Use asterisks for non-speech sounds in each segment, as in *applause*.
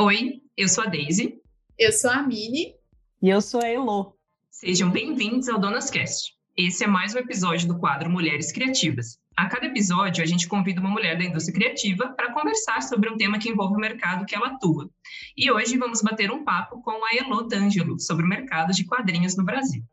Oi, eu sou a Daisy. Eu sou a Mini. E eu sou a Elo. Sejam bem-vindos ao Donas Cast. Esse é mais um episódio do quadro Mulheres Criativas. A cada episódio, a gente convida uma mulher da indústria criativa para conversar sobre um tema que envolve o mercado que ela atua. E hoje vamos bater um papo com a Elo D'Angelo sobre o mercado de quadrinhos no Brasil.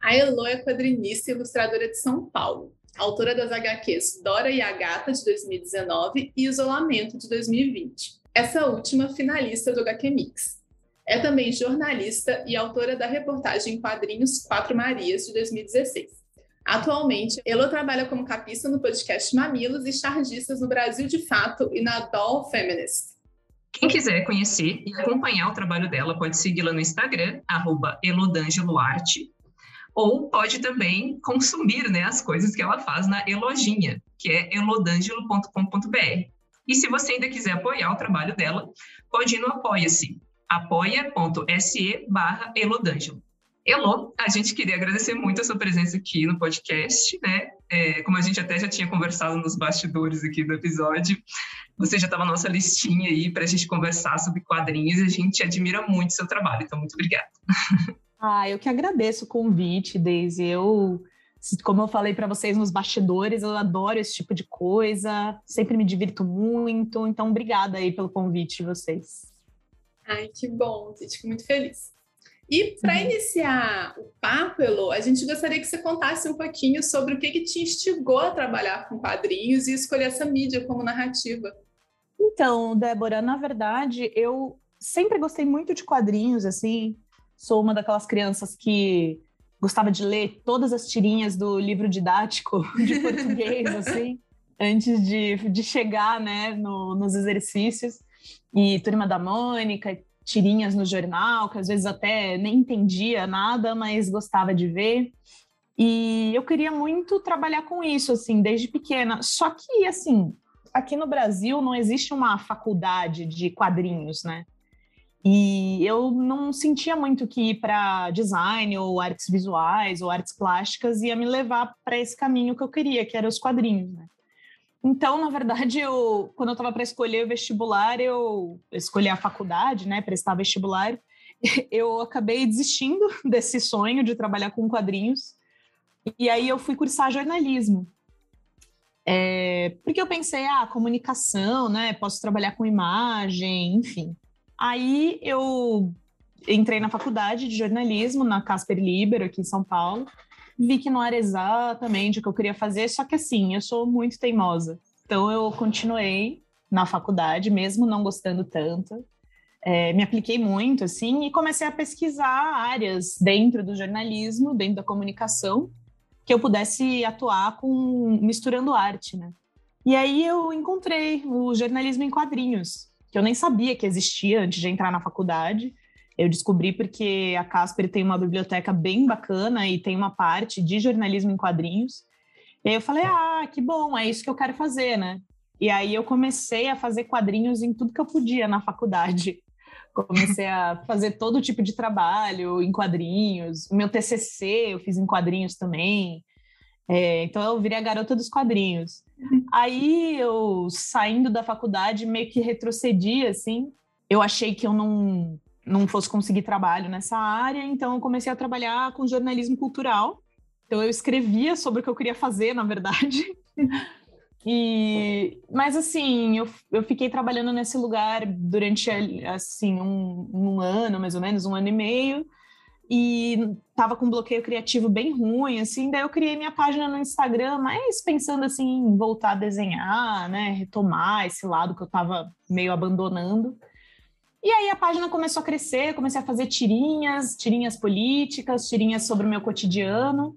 A Elo é quadrinista e ilustradora de São Paulo, autora das HQs Dora e a Gata, de 2019, e Isolamento, de 2020. Essa última finalista do HQ Mix. É também jornalista e autora da reportagem em quadrinhos Quatro Marias, de 2016. Atualmente, Elo trabalha como capista no podcast Mamilos e chargistas no Brasil de Fato e na Doll Feminist. Quem quiser conhecer e acompanhar o trabalho dela pode segui-la no Instagram, elodangeloarte, ou pode também consumir né, as coisas que ela faz na Elojinha, que é elodangelo.com.br. E se você ainda quiser apoiar o trabalho dela, pode ir no Apoia-se, apoia.se barra elodangelo. Elô, a gente queria agradecer muito a sua presença aqui no podcast, né? É, como a gente até já tinha conversado nos bastidores aqui do episódio, você já estava na nossa listinha aí para a gente conversar sobre quadrinhos e a gente admira muito o seu trabalho, então muito obrigada. Ah, eu que agradeço o convite, Daisy. Eu, como eu falei para vocês nos bastidores, eu adoro esse tipo de coisa, sempre me divirto muito, então obrigada aí pelo convite de vocês. Ai, que bom, fico muito feliz. E para uhum. iniciar o papo, Elo, a gente gostaria que você contasse um pouquinho sobre o que, que te instigou a trabalhar com quadrinhos e escolher essa mídia como narrativa. Então, Débora, na verdade, eu sempre gostei muito de quadrinhos, assim. Sou uma daquelas crianças que gostava de ler todas as tirinhas do livro didático *laughs* de português, *laughs* assim, antes de, de chegar, né, no, nos exercícios. E Turma da Mônica, tirinhas no jornal, que às vezes até nem entendia nada, mas gostava de ver. E eu queria muito trabalhar com isso, assim, desde pequena. Só que, assim, aqui no Brasil não existe uma faculdade de quadrinhos, né? E eu não sentia muito que ir para design ou artes visuais ou artes plásticas ia me levar para esse caminho que eu queria, que era os quadrinhos, né? Então, na verdade, eu, quando eu estava para escolher o vestibular, eu escolhi a faculdade, né, prestar vestibular, *laughs* eu acabei desistindo *laughs* desse sonho de trabalhar com quadrinhos. E aí eu fui cursar jornalismo. É, porque eu pensei, ah, comunicação, né? Posso trabalhar com imagem, enfim. Aí eu entrei na faculdade de jornalismo, na Casper Libero, aqui em São Paulo vi que não era exatamente o que eu queria fazer, só que assim, eu sou muito teimosa. Então eu continuei na faculdade, mesmo não gostando tanto. É, me apliquei muito, assim, e comecei a pesquisar áreas dentro do jornalismo, dentro da comunicação, que eu pudesse atuar com misturando arte, né? E aí eu encontrei o jornalismo em quadrinhos, que eu nem sabia que existia antes de entrar na faculdade. Eu descobri porque a Casper tem uma biblioteca bem bacana e tem uma parte de jornalismo em quadrinhos. E aí eu falei, ah, que bom, é isso que eu quero fazer, né? E aí eu comecei a fazer quadrinhos em tudo que eu podia na faculdade. *laughs* Comecei a fazer todo tipo de trabalho em quadrinhos. O meu TCC eu fiz em quadrinhos também. É, então eu virei a garota dos quadrinhos. Aí eu, saindo da faculdade, meio que retrocedi, assim. Eu achei que eu não não fosse conseguir trabalho nessa área, então eu comecei a trabalhar com jornalismo cultural. Então eu escrevia sobre o que eu queria fazer, na verdade. *laughs* E, mas assim, eu, eu fiquei trabalhando nesse lugar durante assim um, um ano, mais ou menos, um ano e meio, e tava com um bloqueio criativo bem ruim, assim, daí eu criei minha página no Instagram, mas pensando assim em voltar a desenhar, né, retomar esse lado que eu tava meio abandonando. E aí a página começou a crescer, comecei a fazer tirinhas, tirinhas políticas, tirinhas sobre o meu cotidiano.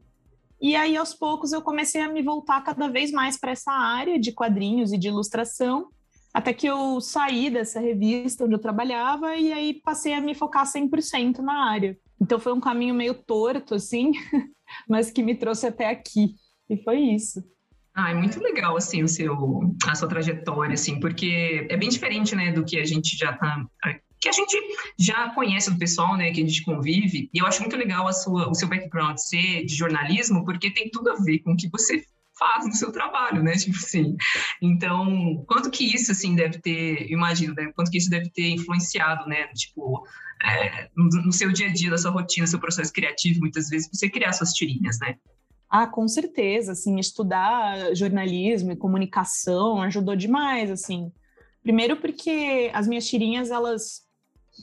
E aí aos poucos eu comecei a me voltar cada vez mais para essa área de quadrinhos e de ilustração, até que eu saí dessa revista onde eu trabalhava e aí passei a me focar 100% na área. Então foi um caminho meio torto assim, *laughs* mas que me trouxe até aqui. E foi isso. Ah, é muito legal, assim, o seu, a sua trajetória, assim, porque é bem diferente, né, do que a gente já tá, que a gente já conhece do pessoal, né, que a gente convive, e eu acho muito legal a sua, o seu background ser de jornalismo, porque tem tudo a ver com o que você faz no seu trabalho, né? Tipo assim. Então, quanto que isso, assim, deve ter, imagino, né? Quanto que isso deve ter influenciado, né? Tipo, é, no, no, seu dia a dia, da sua rotina, seu processo criativo, muitas vezes, você criar suas tirinhas, né? Ah, com certeza, assim, estudar jornalismo e comunicação ajudou demais, assim. Primeiro porque as minhas tirinhas, elas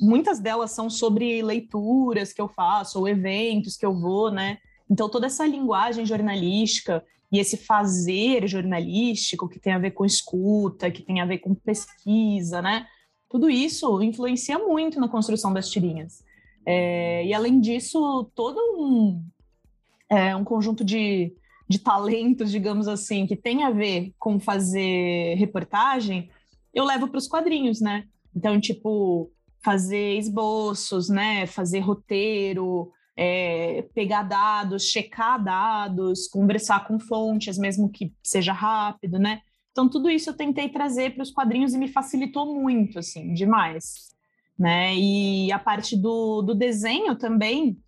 muitas delas são sobre leituras que eu faço ou eventos que eu vou, né? Então toda essa linguagem jornalística e esse fazer jornalístico que tem a ver com escuta, que tem a ver com pesquisa, né? Tudo isso influencia muito na construção das tirinhas. É, e além disso, todo um, é, um conjunto de, de talentos, digamos assim, que tem a ver com fazer reportagem, eu levo para os quadrinhos, né? Então, tipo, fazer esboços, né? Fazer roteiro, é, pegar dados, checar dados, conversar com fontes, mesmo que seja rápido, né? Então, tudo isso eu tentei trazer para os quadrinhos e me facilitou muito, assim, demais. Né? E a parte do, do desenho também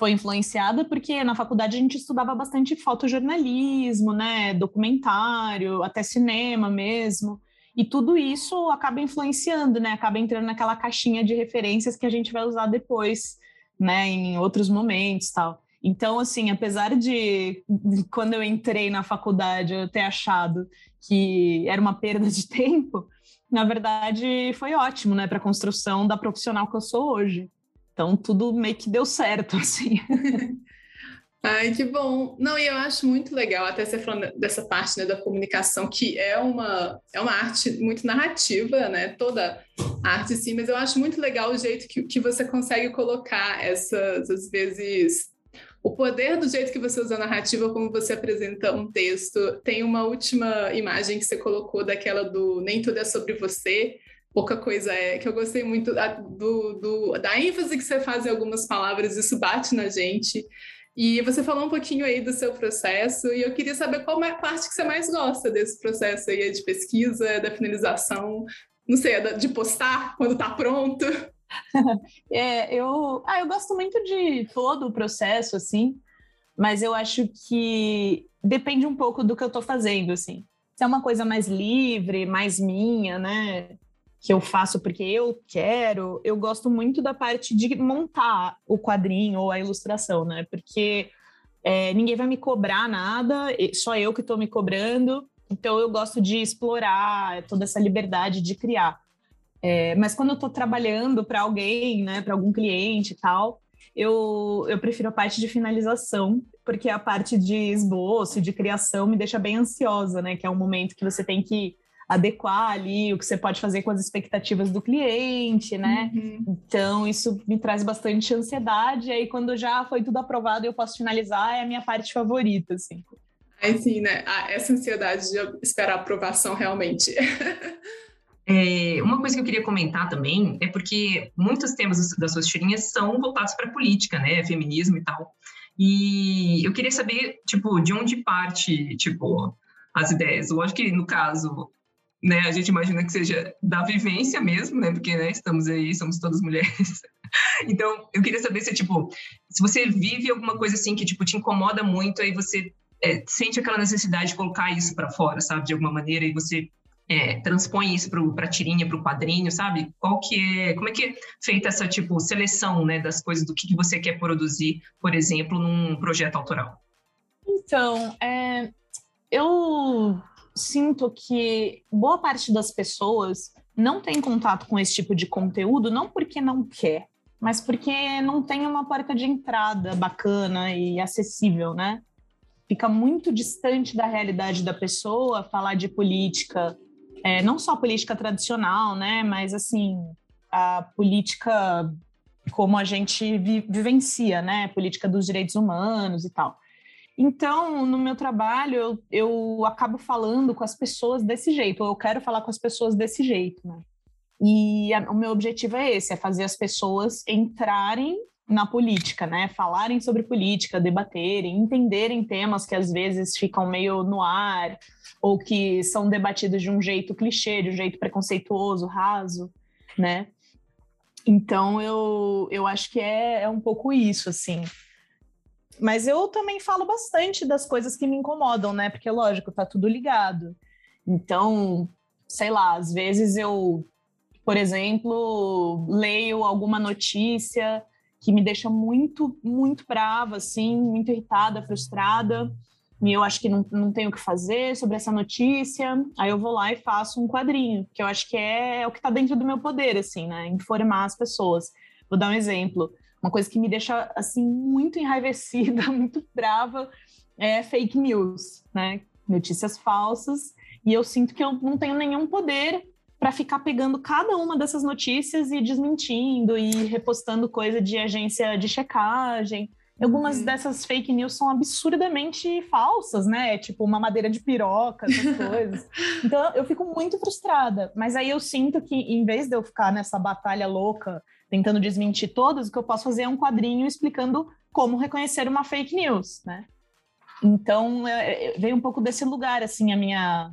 foi influenciada porque na faculdade a gente estudava bastante fotojornalismo, né? Documentário, até cinema mesmo. E tudo isso acaba influenciando, né? Acaba entrando naquela caixinha de referências que a gente vai usar depois né, em outros momentos tal. Então, assim, apesar de, quando eu entrei na faculdade eu ter achado que era uma perda de *laughs* tempo, na verdade foi ótimo, né, para a construção da profissional que eu sou hoje. Então, tudo meio que deu certo, *laughs* assim. Ai, que bom. Não, e eu acho muito legal, até você falando dessa parte né, da comunicação, que é uma, é uma arte muito narrativa, né? Toda arte, sim, mas eu acho muito legal o jeito que, que você consegue colocar essas, às vezes, o poder do jeito que você usa a narrativa, como você apresenta um texto. Tem uma última imagem que você colocou daquela do Nem Tudo é Sobre Você, pouca coisa é, que eu gostei muito da, do, do, da ênfase que você faz em algumas palavras, isso bate na gente. E você falou um pouquinho aí do seu processo, e eu queria saber qual é a parte que você mais gosta desse processo aí de pesquisa, da finalização, não sei, de postar quando está pronto. *laughs* é, eu, ah, eu gosto muito de todo o processo, assim, mas eu acho que depende um pouco do que eu estou fazendo, assim. Se é uma coisa mais livre, mais minha, né? que eu faço porque eu quero, eu gosto muito da parte de montar o quadrinho ou a ilustração, né? Porque é, ninguém vai me cobrar nada, só eu que estou me cobrando. Então eu gosto de explorar toda essa liberdade de criar. É, mas quando eu estou trabalhando para alguém, né, para algum cliente e tal, eu, eu prefiro a parte de finalização, porque a parte de esboço, de criação, me deixa bem ansiosa, né? Que é um momento que você tem que adequar ali o que você pode fazer com as expectativas do cliente, né? Uhum. Então, isso me traz bastante ansiedade. E aí, quando já foi tudo aprovado e eu posso finalizar, é a minha parte favorita, assim. Aí sim, né? Ah, essa ansiedade de esperar a aprovação realmente. *laughs* É, uma coisa que eu queria comentar também é porque muitos temas das suas tirinhas são voltados para política, né? Feminismo e tal. E eu queria saber, tipo, de onde parte, tipo, as ideias. Eu acho que, no caso, né? A gente imagina que seja da vivência mesmo, né? Porque né, estamos aí, somos todas mulheres. *laughs* então, eu queria saber se, tipo, se você vive alguma coisa assim que, tipo, te incomoda muito, aí você é, sente aquela necessidade de colocar isso para fora, sabe? De alguma maneira, e você é, transpõe isso para a tirinha, para o quadrinho, sabe? Qual que é, como é que é feita essa, tipo, seleção, né? Das coisas, do que, que você quer produzir, por exemplo, num projeto autoral? Então, é, eu sinto que boa parte das pessoas não tem contato com esse tipo de conteúdo, não porque não quer, mas porque não tem uma porta de entrada bacana e acessível, né? Fica muito distante da realidade da pessoa falar de política, é, não só política tradicional, né? Mas assim, a política como a gente vi, vivencia, né? Política dos direitos humanos e tal. Então, no meu trabalho, eu, eu acabo falando com as pessoas desse jeito, ou eu quero falar com as pessoas desse jeito, né? E a, o meu objetivo é esse, é fazer as pessoas entrarem na política, né? Falarem sobre política, debaterem, entenderem temas que às vezes ficam meio no ar ou que são debatidos de um jeito clichê, de um jeito preconceituoso, raso, né? Então eu, eu acho que é, é um pouco isso, assim. Mas eu também falo bastante das coisas que me incomodam, né? Porque, lógico, tá tudo ligado. Então, sei lá, às vezes eu, por exemplo, leio alguma notícia que me deixa muito, muito brava, assim, muito irritada, frustrada, e eu acho que não, não tenho o que fazer sobre essa notícia, aí eu vou lá e faço um quadrinho, que eu acho que é, é o que está dentro do meu poder, assim, né? Informar as pessoas. Vou dar um exemplo. Uma coisa que me deixa, assim, muito enraivecida, *laughs* muito brava, é fake news, né? Notícias falsas, e eu sinto que eu não tenho nenhum poder para ficar pegando cada uma dessas notícias e desmentindo e repostando coisa de agência de checagem. Algumas uhum. dessas fake news são absurdamente falsas, né? Tipo uma madeira de piroca, essas *laughs* coisas. Então eu fico muito frustrada. Mas aí eu sinto que, em vez de eu ficar nessa batalha louca, tentando desmentir todas, o que eu posso fazer é um quadrinho explicando como reconhecer uma fake news, né? Então é, é, veio um pouco desse lugar, assim, a minha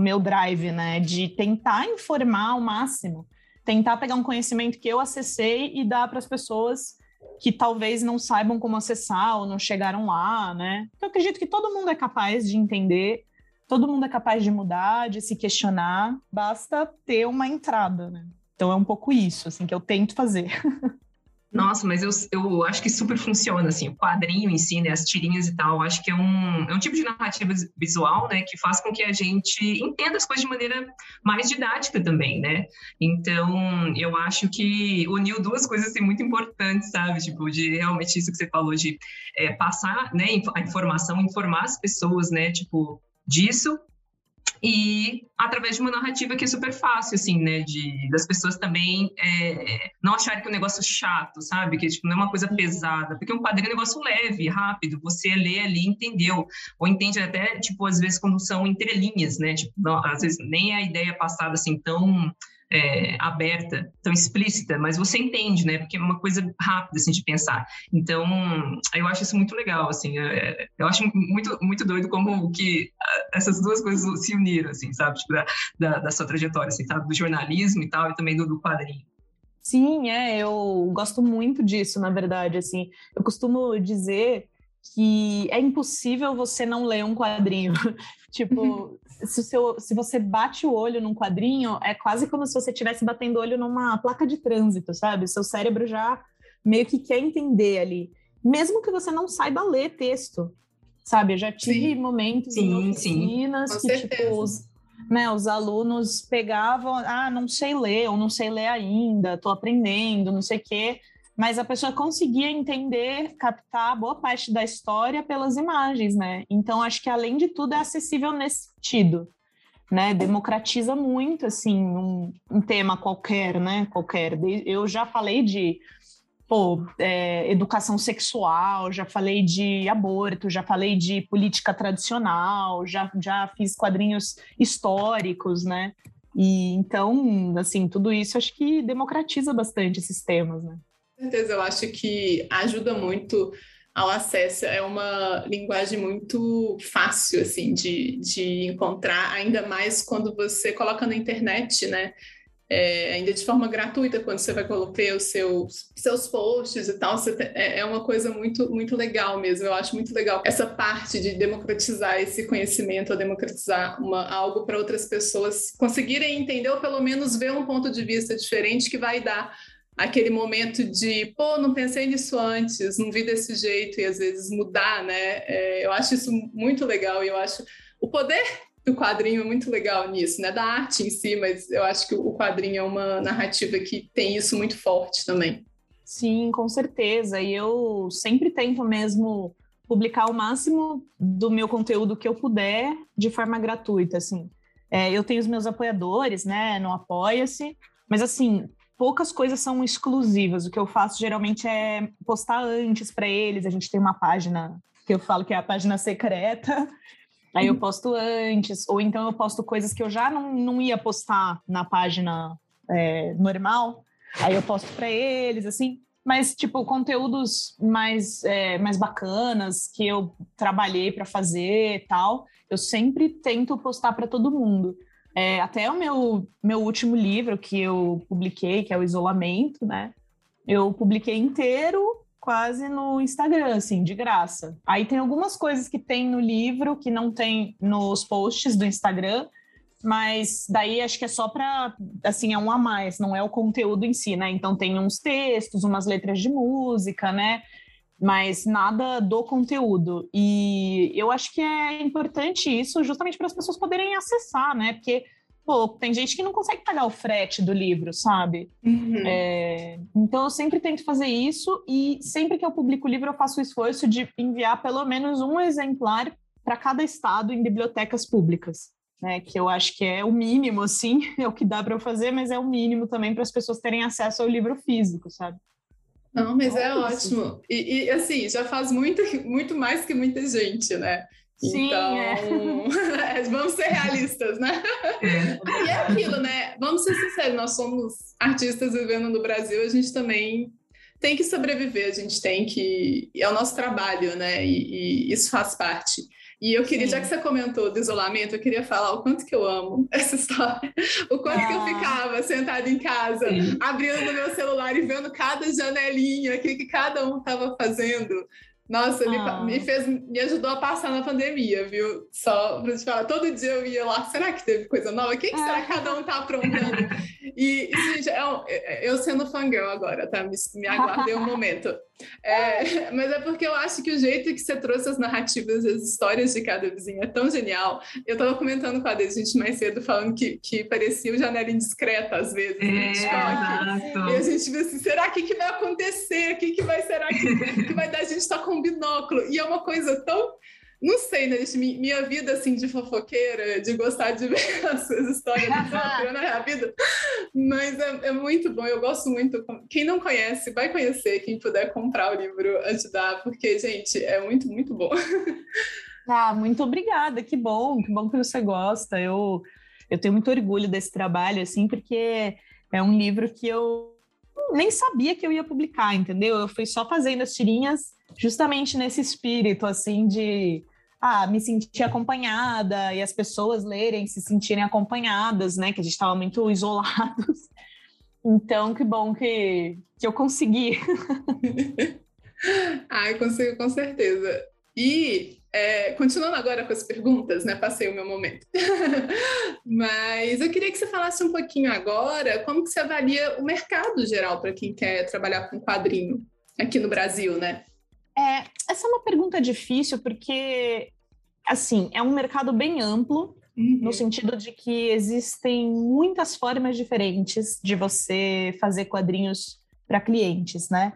meu drive, né? De tentar informar ao máximo, tentar pegar um conhecimento que eu acessei e dar para as pessoas que talvez não saibam como acessar ou não chegaram lá, né? Eu acredito que todo mundo é capaz de entender, todo mundo é capaz de mudar, de se questionar, basta ter uma entrada, né? Então é um pouco isso, assim, que eu tento fazer. *laughs* Nossa, mas eu, eu acho que super funciona, assim, o quadrinho em si, né, as tirinhas e tal, acho que é um, é um tipo de narrativa visual, né, que faz com que a gente entenda as coisas de maneira mais didática também, né, então eu acho que uniu duas coisas, assim, muito importantes, sabe, tipo, de realmente isso que você falou, de é, passar, né, a informação, informar as pessoas, né, tipo, disso e através de uma narrativa que é super fácil, assim, né, de, das pessoas também é, não acharem que é um negócio chato, sabe, que tipo, não é uma coisa pesada, porque um quadrinho é um negócio leve, rápido, você lê ali entendeu, ou entende até, tipo, às vezes quando são entrelinhas, né, tipo, não, às vezes nem a ideia passada, assim, tão é, aberta, tão explícita, mas você entende, né? Porque é uma coisa rápida, assim, de pensar. Então, eu acho isso muito legal, assim. É, eu acho muito, muito doido como que essas duas coisas se uniram, assim, sabe? Tipo, da, da, da sua trajetória, assim? Do jornalismo e tal, e também do, do quadrinho. Sim, é, eu gosto muito disso, na verdade, assim. Eu costumo dizer que é impossível você não ler um quadrinho. *laughs* tipo, se, seu, se você bate o olho num quadrinho, é quase como se você estivesse batendo o olho numa placa de trânsito, sabe? Seu cérebro já meio que quer entender ali. Mesmo que você não saiba ler texto, sabe? Eu já tive sim. momentos sim, em oficinas que, tipo, os, né, os alunos pegavam, ah, não sei ler, ou não sei ler ainda, estou aprendendo, não sei o quê mas a pessoa conseguia entender, captar boa parte da história pelas imagens, né? Então acho que além de tudo é acessível nesse sentido, né? Democratiza muito assim um, um tema qualquer, né? Qualquer. Eu já falei de pô, é, educação sexual, já falei de aborto, já falei de política tradicional, já, já fiz quadrinhos históricos, né? E então, assim, tudo isso acho que democratiza bastante esses temas, né? Certeza, eu acho que ajuda muito ao acesso. É uma linguagem muito fácil, assim, de, de encontrar, ainda mais quando você coloca na internet, né? É, ainda de forma gratuita, quando você vai colocar os seus, seus posts e tal, tem, é, é, uma coisa muito, muito legal mesmo. Eu acho muito legal essa parte de democratizar esse conhecimento, democratizar uma, algo para outras pessoas conseguirem entender, ou pelo menos ver um ponto de vista diferente que vai dar aquele momento de, pô, não pensei nisso antes, não vi desse jeito, e às vezes mudar, né? É, eu acho isso muito legal e eu acho o poder do quadrinho é muito legal nisso, né? Da arte em si, mas eu acho que o quadrinho é uma narrativa que tem isso muito forte também. Sim, com certeza. E eu sempre tento mesmo publicar o máximo do meu conteúdo que eu puder de forma gratuita, assim. É, eu tenho os meus apoiadores, né, no Apoia-se, mas assim, poucas coisas são exclusivas. O que eu faço geralmente é postar antes para eles. A gente tem uma página que eu falo que é a página secreta. Aí eu posto antes, ou então eu posto coisas que eu já não, não ia postar na página é, normal. Aí eu posto para eles, assim. Mas, tipo, conteúdos mais, é, mais bacanas que eu trabalhei para fazer e tal, eu sempre tento postar para todo mundo. É, até o meu, meu último livro que eu publiquei, que é o Isolamento, né? Eu publiquei inteiro quase no Instagram, assim, de graça. Aí tem algumas coisas que tem no livro que não tem nos posts do Instagram, mas daí acho que é só para, assim, é um a mais, não é o conteúdo em si, né? Então tem uns textos, umas letras de música, né? Mas nada do conteúdo. E eu acho que é importante isso justamente para as pessoas poderem acessar, né? Porque pô, tem gente que não consegue pagar o frete do livro, sabe? Uhum. É, então eu sempre tento fazer isso e sempre que eu publico o livro eu faço o esforço de enviar pelo menos um exemplar para cada estado em bibliotecas públicas né? Que eu acho que é o mínimo, assim, *laughs* é o que dá para eu fazer, mas é o mínimo também para as pessoas terem acesso ao livro físico, sabe? Não, mas é, é ótimo. E, e, assim, já faz muito, muito mais que muita gente, né? Sim, então, *laughs* é. vamos ser realistas, né? É. E é aquilo, né? Vamos ser sinceros, nós somos artistas vivendo no Brasil, a gente também tem que sobreviver, a gente tem que. É o nosso trabalho, né? E, e isso faz parte. E eu queria, Sim. já que você comentou do isolamento, eu queria falar o quanto que eu amo *laughs* essa história. O quanto ah. que eu ah. ficava sentada em casa, Sim. abrindo meu celular e vendo cada janelinha, o que, que cada um estava fazendo. Nossa, ah. me, fez, me ajudou a passar na pandemia, viu? Só pra te falar, todo dia eu ia lá, será que teve coisa nova? O que, que será que cada um tá aprontando? E, gente, é é, eu sendo fangirl agora, tá? Me, me aguardei um momento. É, *laughs* mas é porque eu acho que o jeito que você trouxe as narrativas, as histórias de cada vizinho é tão genial. Eu tava comentando com a gente mais cedo, falando que, que parecia o janela indiscreta às vezes. Né? É, e a gente viu assim, será que, que vai acontecer? O que, que vai, será que, que vai dar? A gente tá com binóculo. E é uma coisa tão não sei, né, gente, minha vida, assim, de fofoqueira, de gostar de ver *laughs* as suas histórias na minha vida, mas é, é, muito bom, eu gosto muito. Quem não conhece, vai conhecer, quem puder comprar o livro, ajudar, porque, gente, é muito, muito bom. Ah, muito obrigada, que bom, que bom que você gosta. Eu, eu tenho muito orgulho desse trabalho, assim, porque é um livro que eu nem sabia que eu ia publicar, entendeu? Eu fui só fazendo as tirinhas justamente nesse espírito, assim, de ah, me sentir acompanhada e as pessoas lerem, se sentirem acompanhadas, né? Que a gente estava muito isolados. Então, que bom que, que eu consegui. *laughs* Ai, consigo com certeza. E é, continuando agora com as perguntas, né? Passei o meu momento. *laughs* Mas eu queria que você falasse um pouquinho agora como que você avalia o mercado geral para quem quer trabalhar com quadrinho aqui no Brasil, né? É, essa é uma pergunta difícil porque, assim, é um mercado bem amplo, uhum. no sentido de que existem muitas formas diferentes de você fazer quadrinhos para clientes, né?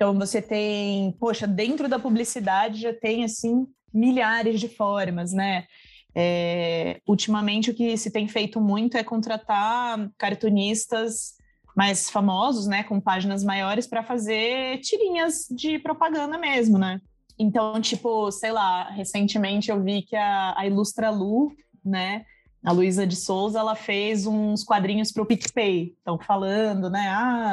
Então você tem, poxa, dentro da publicidade já tem assim milhares de formas, né? É, ultimamente o que se tem feito muito é contratar cartunistas mais famosos, né, com páginas maiores para fazer tirinhas de propaganda mesmo, né? Então, tipo, sei lá, recentemente eu vi que a, a Ilustra Lu, né, a Luísa de Souza, ela fez uns quadrinhos para o PicPay. Estão falando, né, ah,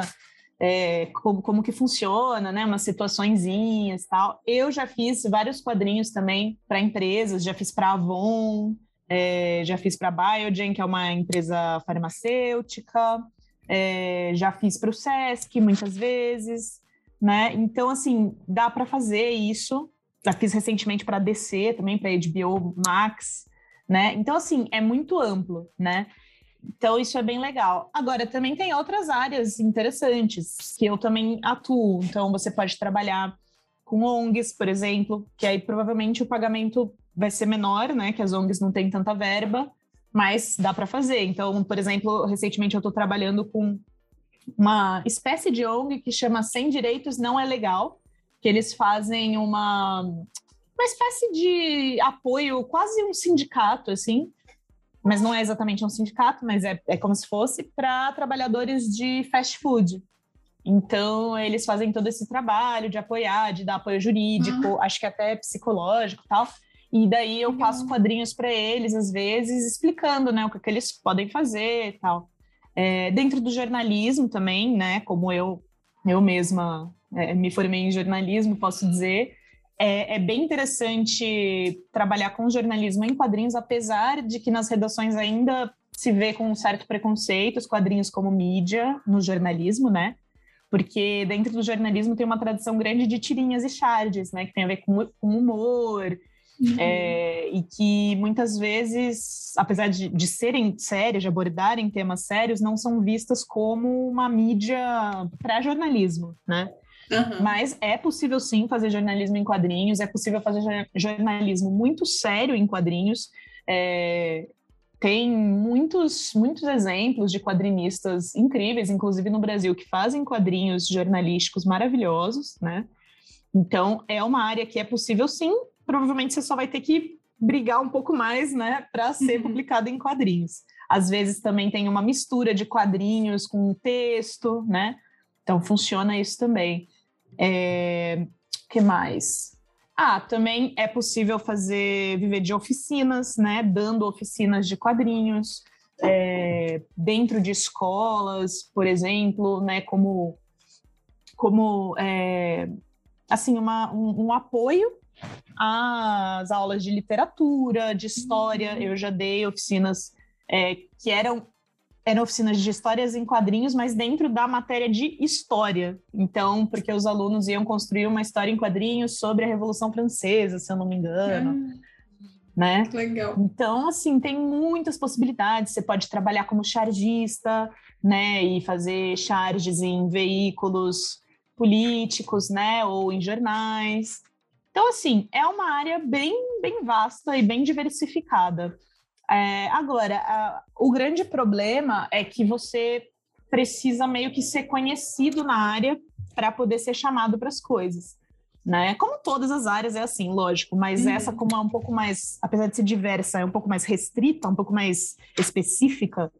é, como, como que funciona, né, umas situaçõezinhas tal. Eu já fiz vários quadrinhos também para empresas, já fiz para Avon, é, já fiz para Biogen, que é uma empresa farmacêutica, é, já fiz para o SESC muitas vezes, né? Então, assim, dá para fazer isso. Já fiz recentemente para DC, também para HBO Max, né? Então, assim, é muito amplo, né? Então, isso é bem legal. Agora, também tem outras áreas interessantes que eu também atuo. Então, você pode trabalhar com ONGs, por exemplo, que aí provavelmente o pagamento vai ser menor, né? Que as ONGs não têm tanta verba, mas dá para fazer. Então, por exemplo, recentemente eu estou trabalhando com uma espécie de ONG que chama Sem Direitos Não É Legal, que eles fazem uma, uma espécie de apoio, quase um sindicato, assim, mas não é exatamente um sindicato, mas é, é como se fosse para trabalhadores de fast food. Então, eles fazem todo esse trabalho de apoiar, de dar apoio jurídico, uhum. acho que até psicológico e tal. E daí eu passo quadrinhos para eles, às vezes, explicando né, o que, que eles podem fazer e tal. É, dentro do jornalismo também, né? Como eu, eu mesma é, me formei em jornalismo, posso dizer, é, é, bem interessante trabalhar com jornalismo em quadrinhos, apesar de que nas redações ainda se vê com um certo preconceito os quadrinhos como mídia no jornalismo, né? porque dentro do jornalismo tem uma tradição grande de tirinhas e charges, né, que tem a ver com, com humor, uhum. é, e que muitas vezes, apesar de, de serem sérias, de abordarem temas sérios, não são vistas como uma mídia para jornalismo, né? Uhum. Mas é possível sim fazer jornalismo em quadrinhos, é possível fazer jornalismo muito sério em quadrinhos. É, tem muitos, muitos exemplos de quadrinistas incríveis, inclusive no Brasil, que fazem quadrinhos jornalísticos maravilhosos, né? Então, é uma área que é possível sim, provavelmente você só vai ter que brigar um pouco mais, né, para ser uhum. publicado em quadrinhos. Às vezes também tem uma mistura de quadrinhos com texto, né? Então, funciona isso também. É, que mais? Ah, também é possível fazer viver de oficinas, né? Dando oficinas de quadrinhos é, dentro de escolas, por exemplo, né? Como como é, assim uma, um, um, apoio às aulas de literatura, de história. Uhum. Eu já dei oficinas é, que eram eram oficinas de histórias em quadrinhos, mas dentro da matéria de história. Então, porque os alunos iam construir uma história em quadrinhos sobre a Revolução Francesa, se eu não me engano. Hum, né? Legal. Então, assim, tem muitas possibilidades. Você pode trabalhar como chargista, né, e fazer charges em veículos políticos, né, ou em jornais. Então, assim, é uma área bem, bem vasta e bem diversificada. É, agora, a, o grande problema é que você precisa meio que ser conhecido na área para poder ser chamado para as coisas. Né? Como todas as áreas é assim, lógico, mas uhum. essa como é um pouco mais, apesar de ser diversa, é um pouco mais restrita, um pouco mais específica,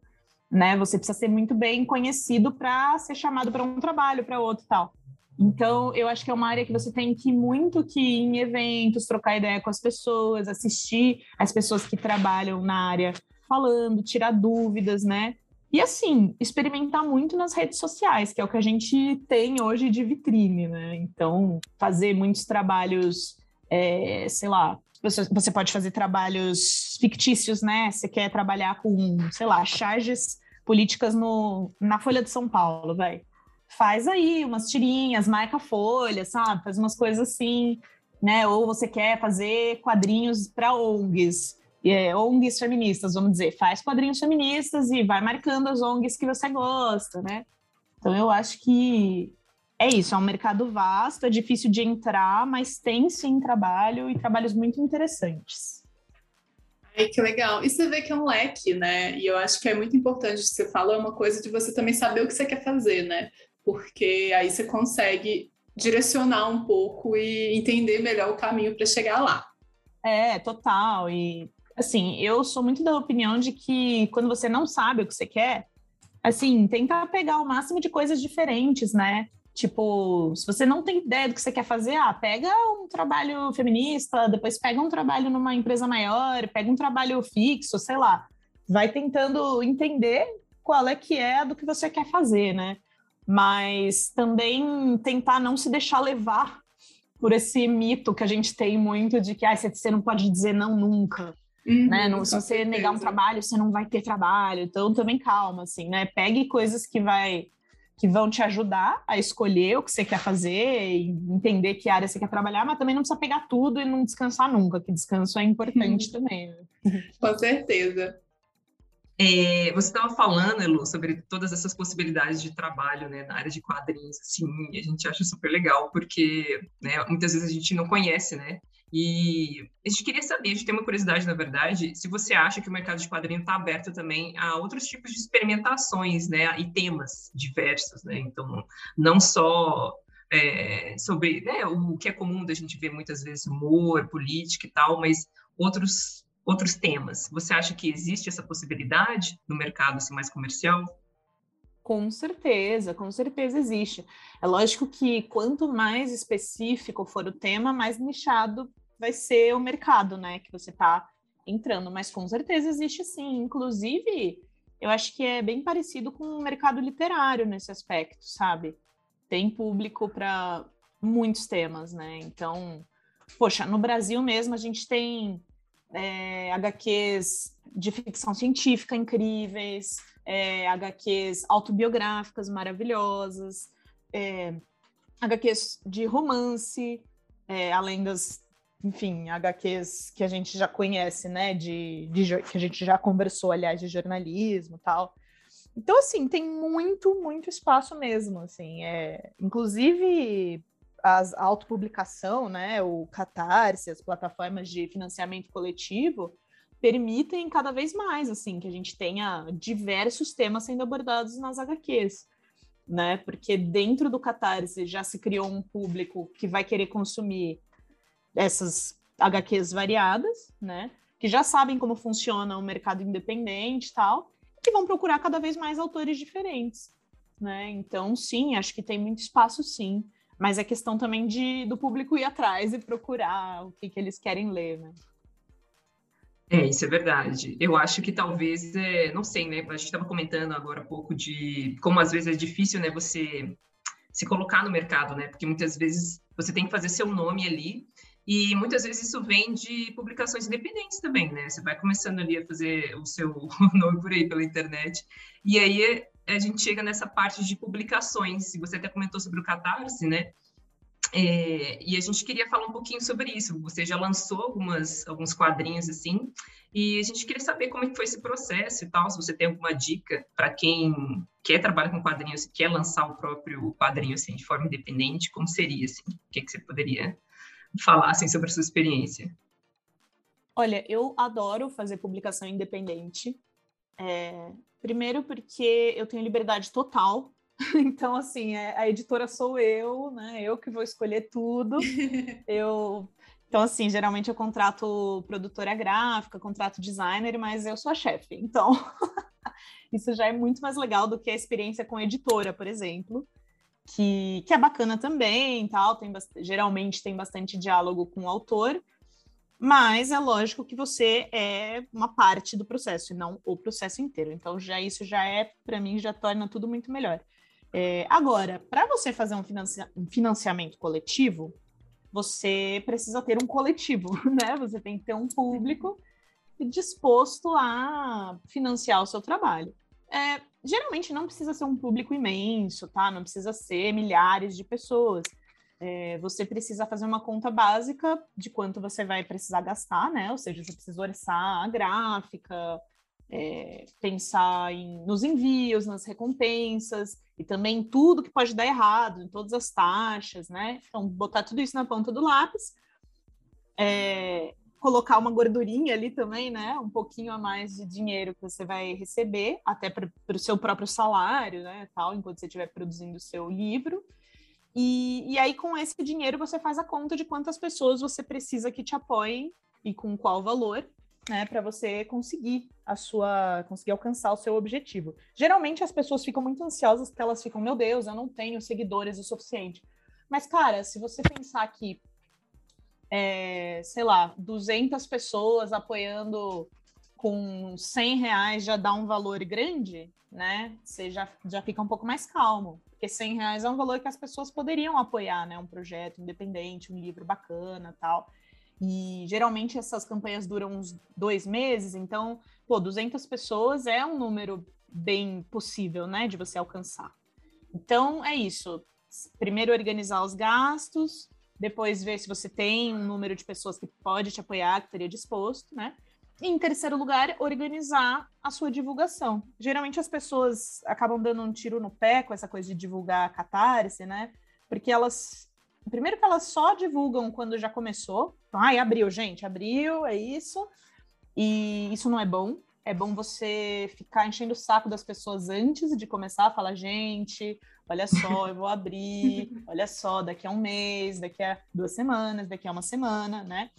né? Você precisa ser muito bem conhecido para ser chamado para um trabalho, para outro, tal. Então, eu acho que é uma área que você tem que muito que ir em eventos, trocar ideia com as pessoas, assistir as pessoas que trabalham na área falando, tirar dúvidas, né? E assim, experimentar muito nas redes sociais, que é o que a gente tem hoje de vitrine, né? Então, fazer muitos trabalhos, é, sei lá, você pode fazer trabalhos fictícios, né? Você quer trabalhar com, sei lá, charges políticas no, na Folha de São Paulo, vai faz aí umas tirinhas, marca folha, sabe? Faz umas coisas assim, né? Ou você quer fazer quadrinhos para ONGs, é, ONGs feministas, vamos dizer, faz quadrinhos feministas e vai marcando as ONGs que você gosta, né? Então eu acho que é isso, é um mercado vasto, é difícil de entrar, mas tem sim trabalho e trabalhos muito interessantes. Ai, que legal. E você vê que é um leque, né? E eu acho que é muito importante, você fala, é uma coisa de você também saber o que você quer fazer, né? Porque aí você consegue direcionar um pouco e entender melhor o caminho para chegar lá. É, total. E assim, eu sou muito da opinião de que quando você não sabe o que você quer, assim, tentar pegar o máximo de coisas diferentes, né? Tipo, se você não tem ideia do que você quer fazer, ah, pega um trabalho feminista, depois pega um trabalho numa empresa maior, pega um trabalho fixo, sei lá. Vai tentando entender qual é que é do que você quer fazer, né? Mas também tentar não se deixar levar por esse mito que a gente tem muito de que ah, você não pode dizer não nunca. Uhum, né? Não, se você certeza. negar um trabalho, você não vai ter trabalho. Então, também calma, assim, né? Pegue coisas que vai que vão te ajudar a escolher o que você quer fazer e entender que área você quer trabalhar, mas também não precisa pegar tudo e não descansar nunca, que descanso é importante uhum. também. Né? Com certeza. É, você estava falando, Elu, sobre todas essas possibilidades de trabalho né, na área de quadrinhos, assim, a gente acha super legal, porque né, muitas vezes a gente não conhece, né? E a gente queria saber, a gente tem uma curiosidade, na verdade, se você acha que o mercado de quadrinho está aberto também a outros tipos de experimentações, né? E temas diversos, né? Então, não só é, sobre né, o que é comum da gente ver muitas vezes humor, política e tal, mas outros outros temas. Você acha que existe essa possibilidade no mercado assim, mais comercial? Com certeza, com certeza existe. É lógico que quanto mais específico for o tema, mais nichado vai ser o mercado, né, que você está entrando. Mas com certeza existe sim. Inclusive, eu acho que é bem parecido com o mercado literário nesse aspecto, sabe? Tem público para muitos temas, né? Então, poxa, no Brasil mesmo a gente tem é, HQs de ficção científica incríveis, é, HQs autobiográficas maravilhosas. é, HQs de romance, é, além das, enfim, HQs que a gente já conhece, né? De, de, que a gente já conversou, aliás, de jornalismo e tal. Então, assim, tem muito, muito espaço mesmo, assim. É, inclusive, as, a autopublicação, né, o Catarse, as plataformas de financiamento coletivo, permitem cada vez mais, assim, que a gente tenha diversos temas sendo abordados nas HQs, né? Porque dentro do Catarse já se criou um público que vai querer consumir essas HQs variadas, né? Que já sabem como funciona o mercado independente e tal, que vão procurar cada vez mais autores diferentes, né? Então, sim, acho que tem muito espaço, sim. Mas é questão também de, do público ir atrás e procurar o que, que eles querem ler, né? É, isso é verdade. Eu acho que talvez, é, não sei, né? A gente estava comentando agora um pouco de como às vezes é difícil, né? Você se colocar no mercado, né? Porque muitas vezes você tem que fazer seu nome ali e muitas vezes isso vem de publicações independentes também, né? Você vai começando ali a fazer o seu *laughs* nome por aí pela internet. E aí a gente chega nessa parte de publicações. Você até comentou sobre o Catarse, né? É, e a gente queria falar um pouquinho sobre isso. Você já lançou algumas, alguns quadrinhos assim, e a gente queria saber como é que foi esse processo e tal. Se você tem alguma dica para quem quer trabalhar com quadrinhos, quer lançar o próprio quadrinho assim, de forma independente, como seria assim? O que, que você poderia falassem sobre a sua experiência. Olha, eu adoro fazer publicação independente. É, primeiro porque eu tenho liberdade total. *laughs* Então, assim, é, a editora sou eu, né? Eu que vou escolher tudo. *laughs* eu então, assim, geralmente eu contrato produtora gráfica, contrato designer, mas eu sou a chefe. Então, *laughs* isso já é muito mais legal do que a experiência com editora, por exemplo que, que é bacana também, tal, tem geralmente tem bastante diálogo com o autor, mas é lógico que você é uma parte do processo e não o processo inteiro. Então já isso já é para mim já torna tudo muito melhor. É, agora, para você fazer um, um financiamento coletivo, você precisa ter um coletivo, *laughs* né? Você tem que ter um público disposto a financiar o seu trabalho. É, geralmente não precisa ser um público imenso, tá? Não precisa ser milhares de pessoas. É, você precisa fazer uma conta básica de quanto você vai precisar gastar, né? Ou seja, você precisa orçar a gráfica, é, pensar em, nos envios, nas recompensas e também tudo que pode dar errado, em todas as taxas, né? Então, botar tudo isso na ponta do lápis. É, colocar uma gordurinha ali também, né? Um pouquinho a mais de dinheiro que você vai receber, até para o seu próprio salário, né? Tal, enquanto você estiver produzindo o seu livro. E, e aí, com esse dinheiro, você faz a conta de quantas pessoas você precisa que te apoiem e com qual valor, né? Para você conseguir a sua. conseguir alcançar o seu objetivo. Geralmente as pessoas ficam muito ansiosas porque elas ficam, meu Deus, eu não tenho seguidores o suficiente. Mas, cara, se você pensar que é, sei lá, 200 pessoas apoiando com 100 reais já dá um valor grande, né? Você já, já fica um pouco mais calmo. Porque 100 reais é um valor que as pessoas poderiam apoiar, né? Um projeto independente, um livro bacana tal. E geralmente essas campanhas duram uns dois meses, então, pô, 200 pessoas é um número bem possível, né? De você alcançar. Então, é isso. Primeiro, organizar os gastos, depois ver se você tem um número de pessoas que pode te apoiar, que estaria disposto, né? E, em terceiro lugar, organizar a sua divulgação. Geralmente as pessoas acabam dando um tiro no pé com essa coisa de divulgar a catarse, né? Porque elas. Primeiro que elas só divulgam quando já começou. Então, ai, abriu, gente, abriu, é isso. E isso não é bom. É bom você ficar enchendo o saco das pessoas antes de começar a falar, gente, olha só, eu vou abrir, *laughs* olha só, daqui a um mês, daqui a duas semanas, daqui a uma semana, né?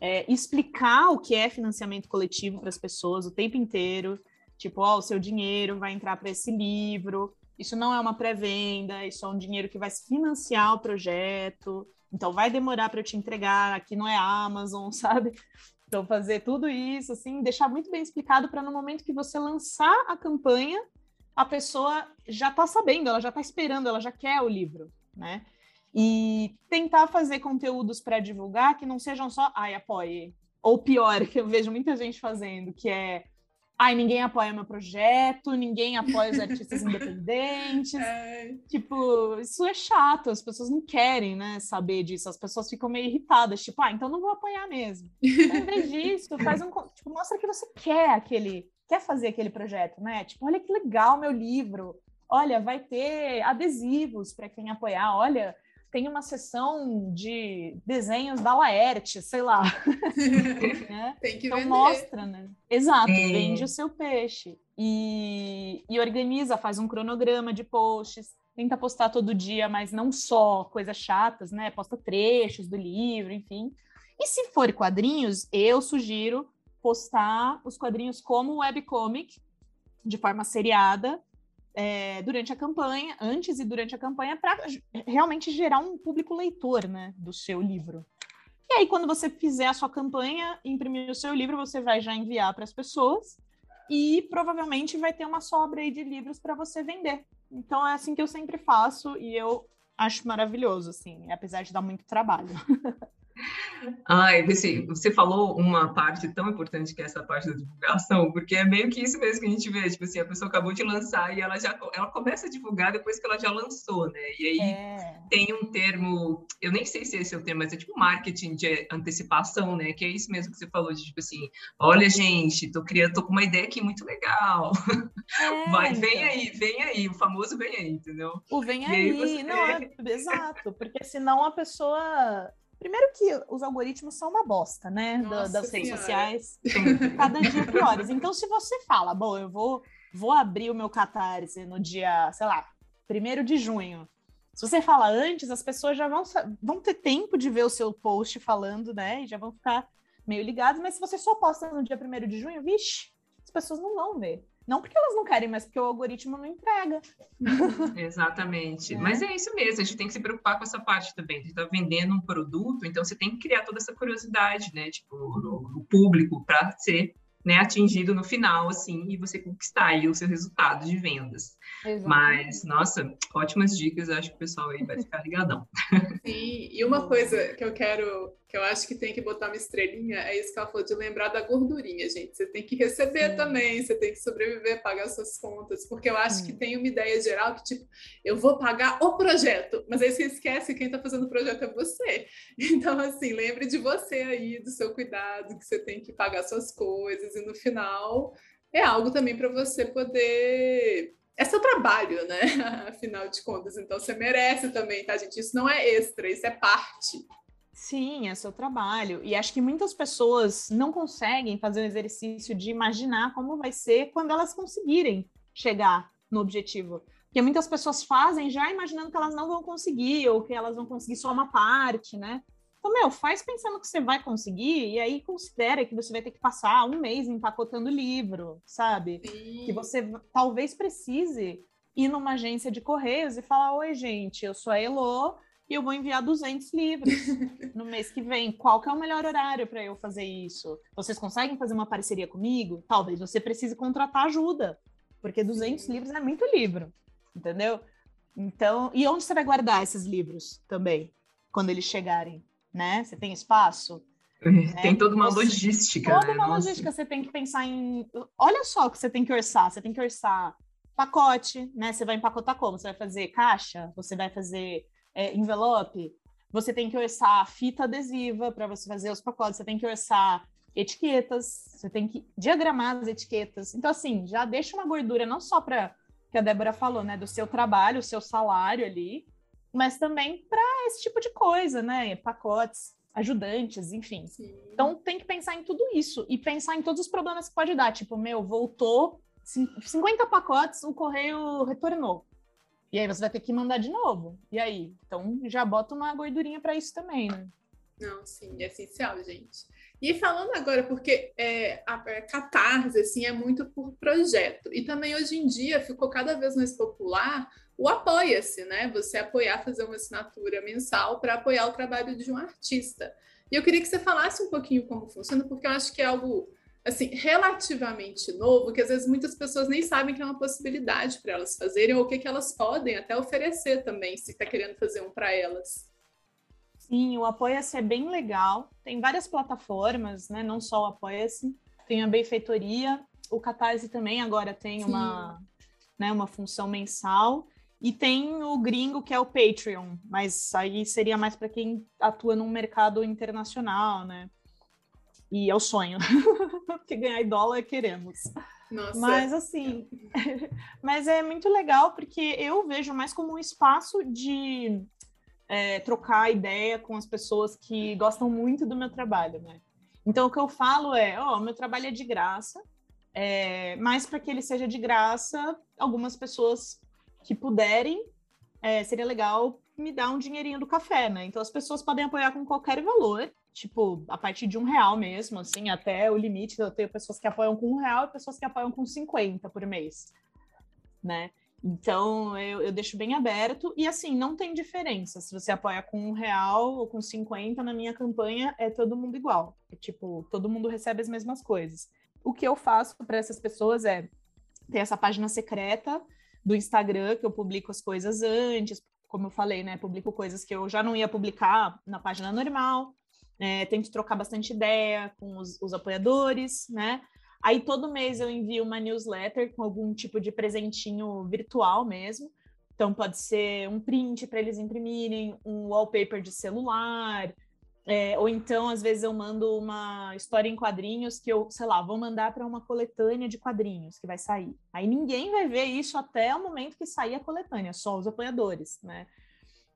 É, explicar o que é financiamento coletivo para as pessoas o tempo inteiro, tipo, ó, oh, o seu dinheiro vai entrar para esse livro, isso não é uma pré-venda, isso é um dinheiro que vai financiar o projeto, então vai demorar para eu te entregar, aqui não é Amazon, *laughs* sabe? Então fazer tudo isso, assim, deixar muito bem explicado para no momento que você lançar a campanha, a pessoa já está sabendo, ela já está esperando, ela já quer o livro, né? E tentar fazer conteúdos para divulgar que não sejam só, ai, apoie. Ou pior, que eu vejo muita gente fazendo, que é ai, ninguém apoia meu projeto, ninguém apoia os artistas *laughs* independentes. É. Tipo, isso é chato, as pessoas não querem, né, saber disso, as pessoas ficam meio irritadas, tipo, ah, então não vou apoiar mesmo. Então, em vez disso, *laughs* faz um, tipo, mostra que você quer aquele, quer fazer aquele projeto, né? Tipo, olha que legal meu livro. Olha, vai ter adesivos para quem apoiar. Olha, tem uma sessão de desenhos da Laerte, sei lá. *laughs* né? Tem que então vender. mostra, né? Exato, é. vende o seu peixe. E, e organiza, faz um cronograma de posts, tenta postar todo dia, mas não só coisas chatas, né? Posta trechos do livro, enfim. E se for quadrinhos, eu sugiro postar os quadrinhos como webcomic, de forma seriada, é, durante a campanha, antes e durante a campanha, para realmente gerar um público leitor né, do seu livro. E aí, quando você fizer a sua campanha, imprimir o seu livro, você vai já enviar para as pessoas e provavelmente vai ter uma sobra aí de livros para você vender. Então é assim que eu sempre faço e eu acho maravilhoso, assim, apesar de dar muito trabalho. *laughs* Ai, assim, você falou uma parte tão importante que é essa parte da divulgação, porque é meio que isso mesmo que a gente vê, tipo assim, a pessoa acabou de lançar e ela já ela começa a divulgar depois que ela já lançou, né? E aí é. tem um termo, eu nem sei se esse é o termo, mas é tipo marketing de antecipação, né? Que é isso mesmo que você falou, de tipo assim, olha, gente, tô criando, tô com uma ideia aqui muito legal. É, *laughs* Vai, vem então. aí, vem aí, o famoso vem aí, entendeu? O vem aí, aí você... não, é, *laughs* exato, porque senão a pessoa Primeiro que os algoritmos são uma bosta, né? Nossa das redes sociais. *laughs* Cada dia piores. Então, se você fala, bom, eu vou, vou abrir o meu catarse no dia, sei lá, primeiro de junho. Se você fala antes, as pessoas já vão, vão ter tempo de ver o seu post falando, né? E já vão ficar meio ligadas. Mas se você só posta no dia primeiro de junho, vixe, as pessoas não vão ver. Não porque elas não querem, mas porque o algoritmo não entrega. *laughs* Exatamente. É. Mas é isso mesmo, a gente tem que se preocupar com essa parte também. Você está vendendo um produto, então você tem que criar toda essa curiosidade, né? Tipo, no, no público, para ser né, atingido no final, assim, e você conquistar aí o seu resultado de vendas. Exatamente. Mas, nossa, ótimas dicas, acho que o pessoal aí vai ficar ligadão. Sim, e uma coisa que eu quero que eu acho que tem que botar uma estrelinha, é isso que ela falou, de lembrar da gordurinha, gente. Você tem que receber Sim. também, você tem que sobreviver, pagar suas contas, porque eu acho Sim. que tem uma ideia geral que, tipo, eu vou pagar o projeto, mas aí você esquece que quem está fazendo o projeto é você. *laughs* Então, assim, lembre de você aí, do seu cuidado, que você tem que pagar suas coisas, e no final é algo também para você poder é seu trabalho, né? *laughs* Afinal de contas. Então você merece também, tá, gente? Isso não é extra, isso é parte. Sim, é seu trabalho. E acho que muitas pessoas não conseguem fazer o exercício de imaginar como vai ser quando elas conseguirem chegar no objetivo. Porque muitas pessoas fazem já imaginando que elas não vão conseguir, ou que elas vão conseguir só uma parte, né? Então, meu, faz pensando que você vai conseguir, e aí considera que você vai ter que passar um mês empacotando livro, sabe? Sim. Que você talvez precise ir numa agência de correios e falar: Oi, gente, eu sou a Elo e eu vou enviar 200 livros no *laughs* mês que vem. Qual que é o melhor horário para eu fazer isso? Vocês conseguem fazer uma parceria comigo? Talvez você precise contratar ajuda, porque 200 Sim. livros é muito livro, entendeu? Então, e onde você vai guardar esses livros também, quando eles chegarem, né? Você tem espaço? Tem né? toda uma logística. Toda né? uma Nossa. logística. Você tem que pensar em. Olha só o que você tem que orçar. Você tem que orçar pacote, né? Você vai empacotar como? Você vai fazer caixa? Você vai fazer é, envelope, você tem que orçar fita adesiva para você fazer os pacotes, você tem que orçar etiquetas, você tem que diagramar as etiquetas. Então, assim, já deixa uma gordura não só para que a Débora falou, né, do seu trabalho, o seu salário ali, mas também para esse tipo de coisa, né, pacotes, ajudantes, enfim. Sim. Então, tem que pensar em tudo isso e pensar em todos os problemas que pode dar, tipo, meu, voltou 50 pacotes, o correio retornou. E aí você vai ter que mandar de novo. E aí? Então já bota uma gordurinha para isso também, né? Não, sim, é essencial, gente. E falando agora, porque é, a, a catarse assim, é muito por projeto. E também hoje em dia ficou cada vez mais popular o apoia-se, né? Você apoiar, fazer uma assinatura mensal para apoiar o trabalho de um artista. E eu queria que você falasse um pouquinho como funciona, porque eu acho que é algo assim, relativamente novo, que às vezes muitas pessoas nem sabem que é uma possibilidade para elas fazerem, ou o que, que elas podem até oferecer também, se está querendo fazer um para elas. Sim, o Apoia-se é bem legal. Tem várias plataformas, né? Não só o Apoia-se. Tem a Benfeitoria, o Catarse também agora tem uma, né, uma função mensal. E tem o gringo, que é o Patreon, mas aí seria mais para quem atua num mercado internacional, né? E é o sonho. *laughs* Porque ganhar em dólar queremos. Nossa. Mas assim, *laughs* mas é muito legal porque eu vejo mais como um espaço de é, trocar ideia com as pessoas que gostam muito do meu trabalho, né? Então o que eu falo é, ó, oh, meu trabalho é de graça, é, mas para que ele seja de graça, algumas pessoas que puderem, é, seria legal me dar um dinheirinho do café, né? Então as pessoas podem apoiar com qualquer valor, tipo, a partir de um real mesmo, assim, até o limite. Eu tenho pessoas que apoiam com um real e pessoas que apoiam com 50 por mês, né? Então eu, eu deixo bem aberto e assim, não tem diferença. Se você apoia com um real ou com 50 na minha campanha, é todo mundo igual. É tipo, todo mundo recebe as mesmas coisas. O que eu faço para essas pessoas é ter essa página secreta do Instagram, que eu publico as coisas antes, como eu falei, né? Publico coisas que eu já não ia publicar na página normal. É, tento trocar bastante ideia com os, os, apoiadores, né? Aí todo mês eu envio uma newsletter com algum tipo de presentinho virtual mesmo. Então pode ser um print para eles imprimirem, um wallpaper de celular, é, ou então, às vezes, eu mando uma história em quadrinhos que eu, sei lá, vou mandar para uma coletânea de quadrinhos que vai sair. Aí ninguém vai ver isso até o momento que sair a coletânea, só os apoiadores, né?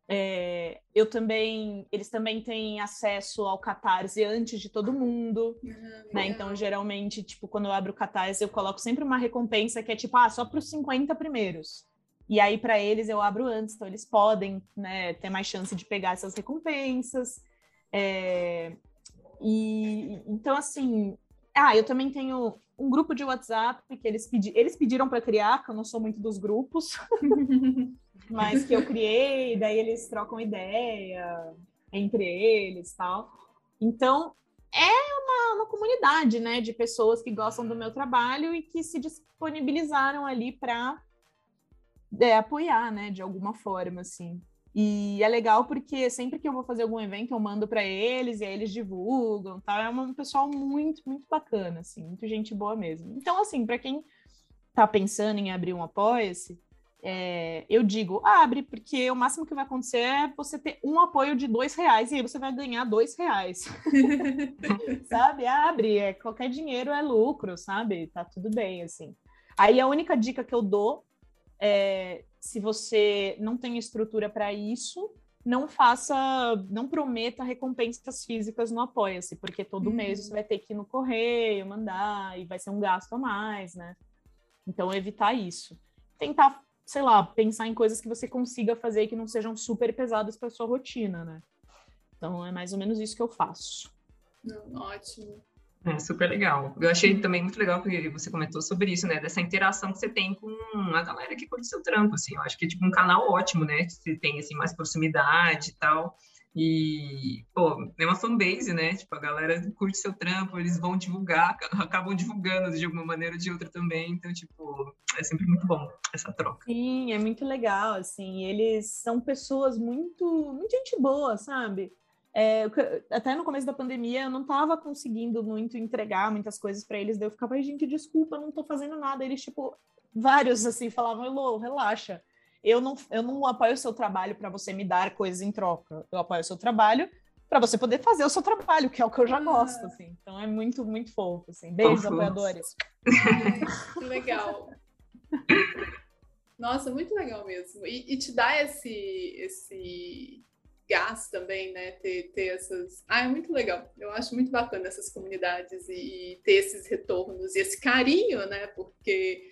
É, eu também, eles também têm acesso ao Catarse antes de todo mundo, uhum, né? Então, geralmente, tipo, quando eu abro o Catarse, eu coloco sempre uma recompensa que é tipo, ah, só para os 50 primeiros. E aí, para eles, eu abro antes, então eles podem né, ter mais chance de pegar essas recompensas. É, e então, assim, ah, eu também tenho um grupo de WhatsApp que eles, pedi, eles pediram para criar, que eu não sou muito dos grupos, *laughs* mas que eu criei, daí eles trocam ideia entre eles tal. Então, é uma, uma comunidade, né, de pessoas que gostam do meu trabalho e que se disponibilizaram ali para é, apoiar, né, de alguma forma, assim. E é legal porque sempre que eu vou fazer algum evento, eu mando para eles e aí eles divulgam, tá? É um pessoal muito, muito bacana, assim, muito gente boa mesmo. Então, assim, para quem tá pensando em abrir um apoia-se, é, eu digo, abre, porque o máximo que vai acontecer é você ter um apoio de dois reais e aí você vai ganhar dois reais. *laughs* sabe? Abre, é, qualquer dinheiro é lucro, sabe? Tá tudo bem, assim. Aí a única dica que eu dou é se você não tem estrutura para isso, não faça, não prometa recompensas físicas no Apoia-se, porque todo uhum. mês você vai ter que ir no correio, mandar, e vai ser um gasto a mais, né? Então, evitar isso. Tentar, sei lá, pensar em coisas que você consiga fazer que não sejam super pesadas para sua rotina, né? Então, é mais ou menos isso que eu faço. Não, ótimo. É super legal. Eu achei também muito legal que você comentou sobre isso, né? Dessa interação que você tem com a galera que curte seu trampo, assim. Eu acho que é tipo um canal ótimo, né? Que você tem, assim, mais proximidade e tal. E, pô, é uma fanbase, né? Tipo, a galera curte seu trampo, eles vão divulgar, *laughs* acabam divulgando de alguma maneira ou de outra também. Então, tipo, é sempre muito bom essa troca. Sim, é muito legal, assim. Eles são pessoas muito, muito gente boa, sabe? É, até no começo da pandemia eu não estava conseguindo muito entregar muitas coisas para eles, daí eu ficava, gente, desculpa, não estou fazendo nada. Eles, tipo, vários assim, falavam, Elô, relaxa. Eu não, eu não apoio o seu trabalho para você me dar coisas em troca. Eu apoio o seu trabalho para você poder fazer o seu trabalho, que é o que eu já gosto, assim. Então é muito, muito fofo, assim. Beijos, apoiadores. Ai, *laughs* que legal. Nossa, muito legal mesmo. E, e te dá esse, esse gás também, né? Ter, ter essas. Ah, é muito legal. Eu acho muito bacana essas comunidades e, e ter esses retornos e esse carinho, né? Porque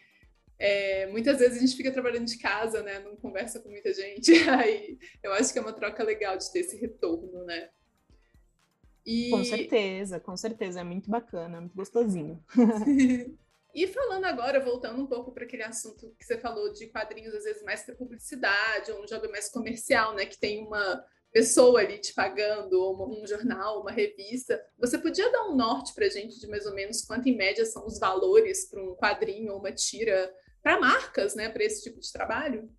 é, muitas vezes a gente fica trabalhando de casa, né? Não conversa com muita gente. *laughs* Aí eu acho que é uma troca legal de ter esse retorno, né? E... Com certeza, com certeza. É muito bacana, muito gostosinho. *laughs* *laughs* E falando agora, voltando um pouco para aquele assunto que você falou de quadrinhos, às vezes mais para publicidade, ou um jogo mais comercial, né? Que tem uma pessoa ali te pagando, ou um jornal, uma revista, você podia dar um norte para a gente de mais ou menos quanto em média são os valores para um quadrinho ou uma tira para marcas, né, para esse tipo de trabalho?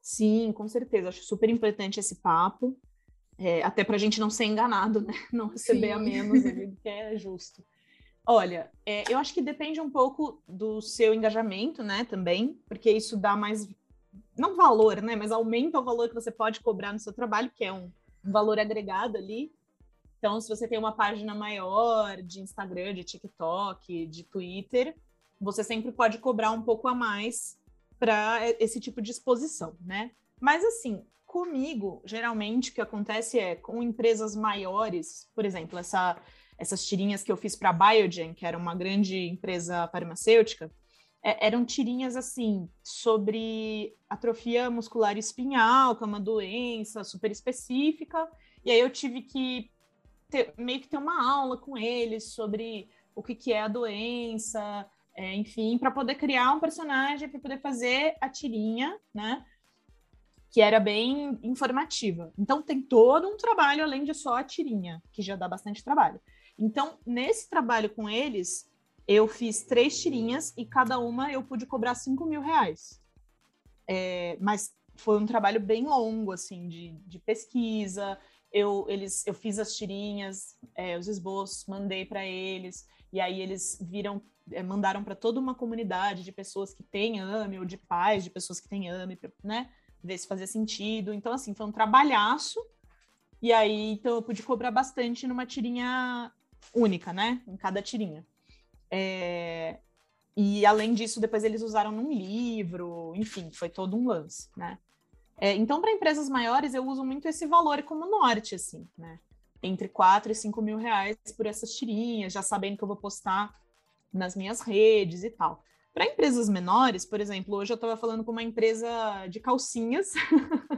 Sim, com certeza. Acho super importante esse papo, é, até para a gente não ser enganado, né, *laughs* não receber Sim. a menos *laughs* do que é justo. Olha, é, eu acho que depende um pouco do seu engajamento, né, também, porque isso dá mais, não valor, né, mas aumenta o valor que você pode cobrar no seu trabalho, que é um, valor agregado ali. Então, se você tem uma página maior de Instagram, de TikTok, de Twitter, você sempre pode cobrar um pouco a mais para esse tipo de exposição, né? Mas assim, comigo, geralmente o que acontece é com empresas maiores, por exemplo, essa essas tirinhas que eu fiz para a Biogen, que era uma grande empresa farmacêutica, é, eram tirinhas assim sobre atrofia muscular espinhal, que é uma doença super específica. E aí eu tive que ter, meio que ter uma aula com eles sobre o que, que é a doença, é, enfim, para poder criar um personagem, para poder fazer a tirinha, né? Que era bem informativa. Então tem todo um trabalho além de só a tirinha, que já dá bastante trabalho. Então, nesse trabalho com eles, eu fiz três tirinhas e cada uma eu pude cobrar 5 mil reais. É, mas foi um trabalho bem longo, assim, de, de pesquisa. Eu, eles, eu fiz as tirinhas, é, os esboços, mandei para eles, e aí eles viram, é, mandaram para toda uma comunidade de pessoas que têm AME, ou de pais de pessoas que têm AME, né? Ver se fazia sentido. Então, assim, foi um trabalhaço. E aí, então, eu pude cobrar bastante numa tirinha única, né? Em cada tirinha. É... E além disso, depois eles usaram num livro, enfim, foi todo um lance, né? É, então, para empresas maiores, eu uso muito esse valor como norte, assim, né? Entre 4 e 5 mil reais por essas tirinhas, já sabendo que eu vou postar nas minhas redes e tal. Para empresas menores, por exemplo, hoje eu estava falando com uma empresa de calcinhas *laughs*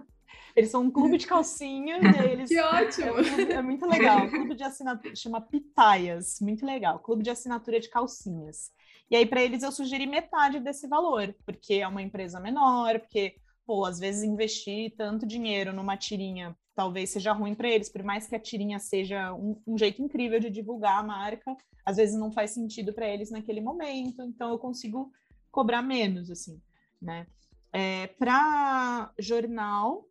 Eles são um clube de calcinha. eles, *laughs* que ótimo! É, é, muito legal. O clube de assinatura chama Pitaias. Muito legal. Clube de assinatura de calcinhas. E aí, para eles, eu sugeri metade desse valor, porque é uma empresa menor, porque, pô, às vezes investir tanto dinheiro numa tirinha talvez seja ruim para eles, por mais que a tirinha seja um, um, jeito incrível de divulgar a marca, às vezes não faz sentido para eles naquele momento, então eu consigo cobrar menos, assim, né? É, para jornal,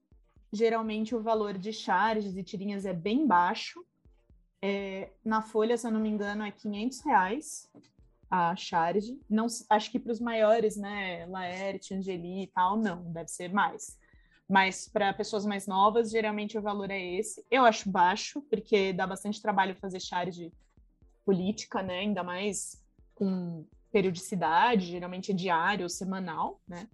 geralmente o valor de charges e tirinhas é bem baixo. É, na folha, se eu não me engano, é 500 reais a charge. Não, acho que para os maiores, né, Laerte, Angeli e tal, não, deve ser mais. Mas para pessoas mais novas, geralmente o valor é esse. Eu acho baixo, porque dá bastante trabalho fazer charge política, né, ainda mais com periodicidade, geralmente é diário ou semanal, né?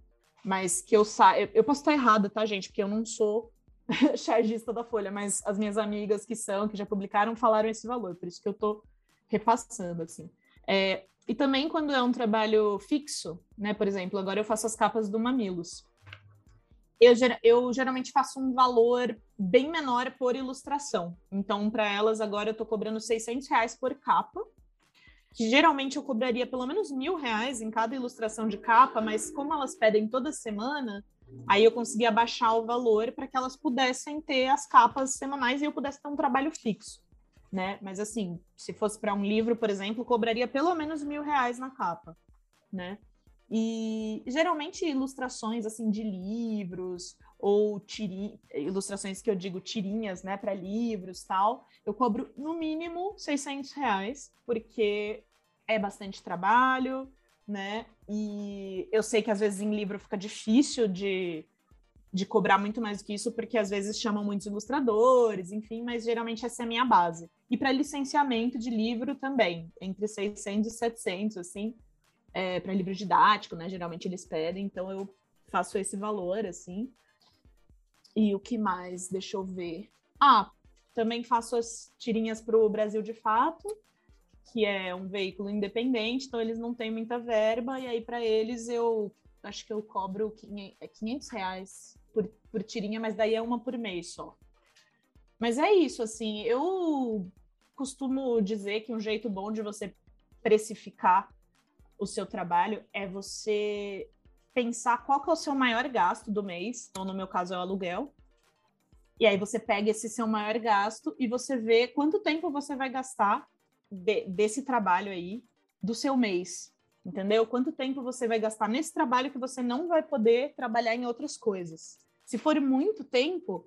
Mas que eu saiba. Eu posso estar errada, tá, gente? Porque eu não sou *laughs* chargista da Folha, mas as minhas amigas que são, que já publicaram, falaram esse valor, por isso que eu estou repassando, assim. É, e também quando é um trabalho fixo, né? Por exemplo, agora eu faço as capas do Mamilos. Eu, eu geralmente faço um valor bem menor por ilustração. Então, para elas, agora eu estou cobrando 600 reais por capa, que geralmente eu cobraria pelo menos mil reais em cada ilustração de capa, mas como elas pedem toda semana, aí eu consegui abaixar o valor para que elas pudessem ter as capas semanais e eu pudesse ter um trabalho fixo, né? Mas assim, se fosse para um livro, por exemplo, cobraria pelo menos mil reais na capa, né? E geralmente ilustrações assim de livros ou tiri... ilustrações que eu digo tirinhas, né, para livros tal, eu cobro no mínimo 600 reais, porque é bastante trabalho, né? E eu sei que às vezes em livro fica difícil de, de cobrar muito mais do que isso, porque às vezes chamam muitos ilustradores, enfim, mas geralmente essa é a minha base. E para licenciamento de livro também, entre 600 e 700, assim, é, para livro didático, né? Geralmente eles pedem, então eu faço esse valor, assim. E o que mais? Deixa eu ver. Ah, também faço as tirinhas para o Brasil de Fato, que é um veículo independente, então eles não têm muita verba, e aí para eles eu acho que eu cobro 500 é reais por, por tirinha, mas daí é uma por mês só. Mas é isso, assim, eu costumo dizer que um jeito bom de você precificar o seu trabalho é você pensar qual que é o seu maior gasto do mês, então no meu caso é o aluguel, e aí você pega esse seu maior gasto e você vê quanto tempo você vai gastar de, desse trabalho aí do seu mês, entendeu? Quanto tempo você vai gastar nesse trabalho que você não vai poder trabalhar em outras coisas. Se for muito tempo,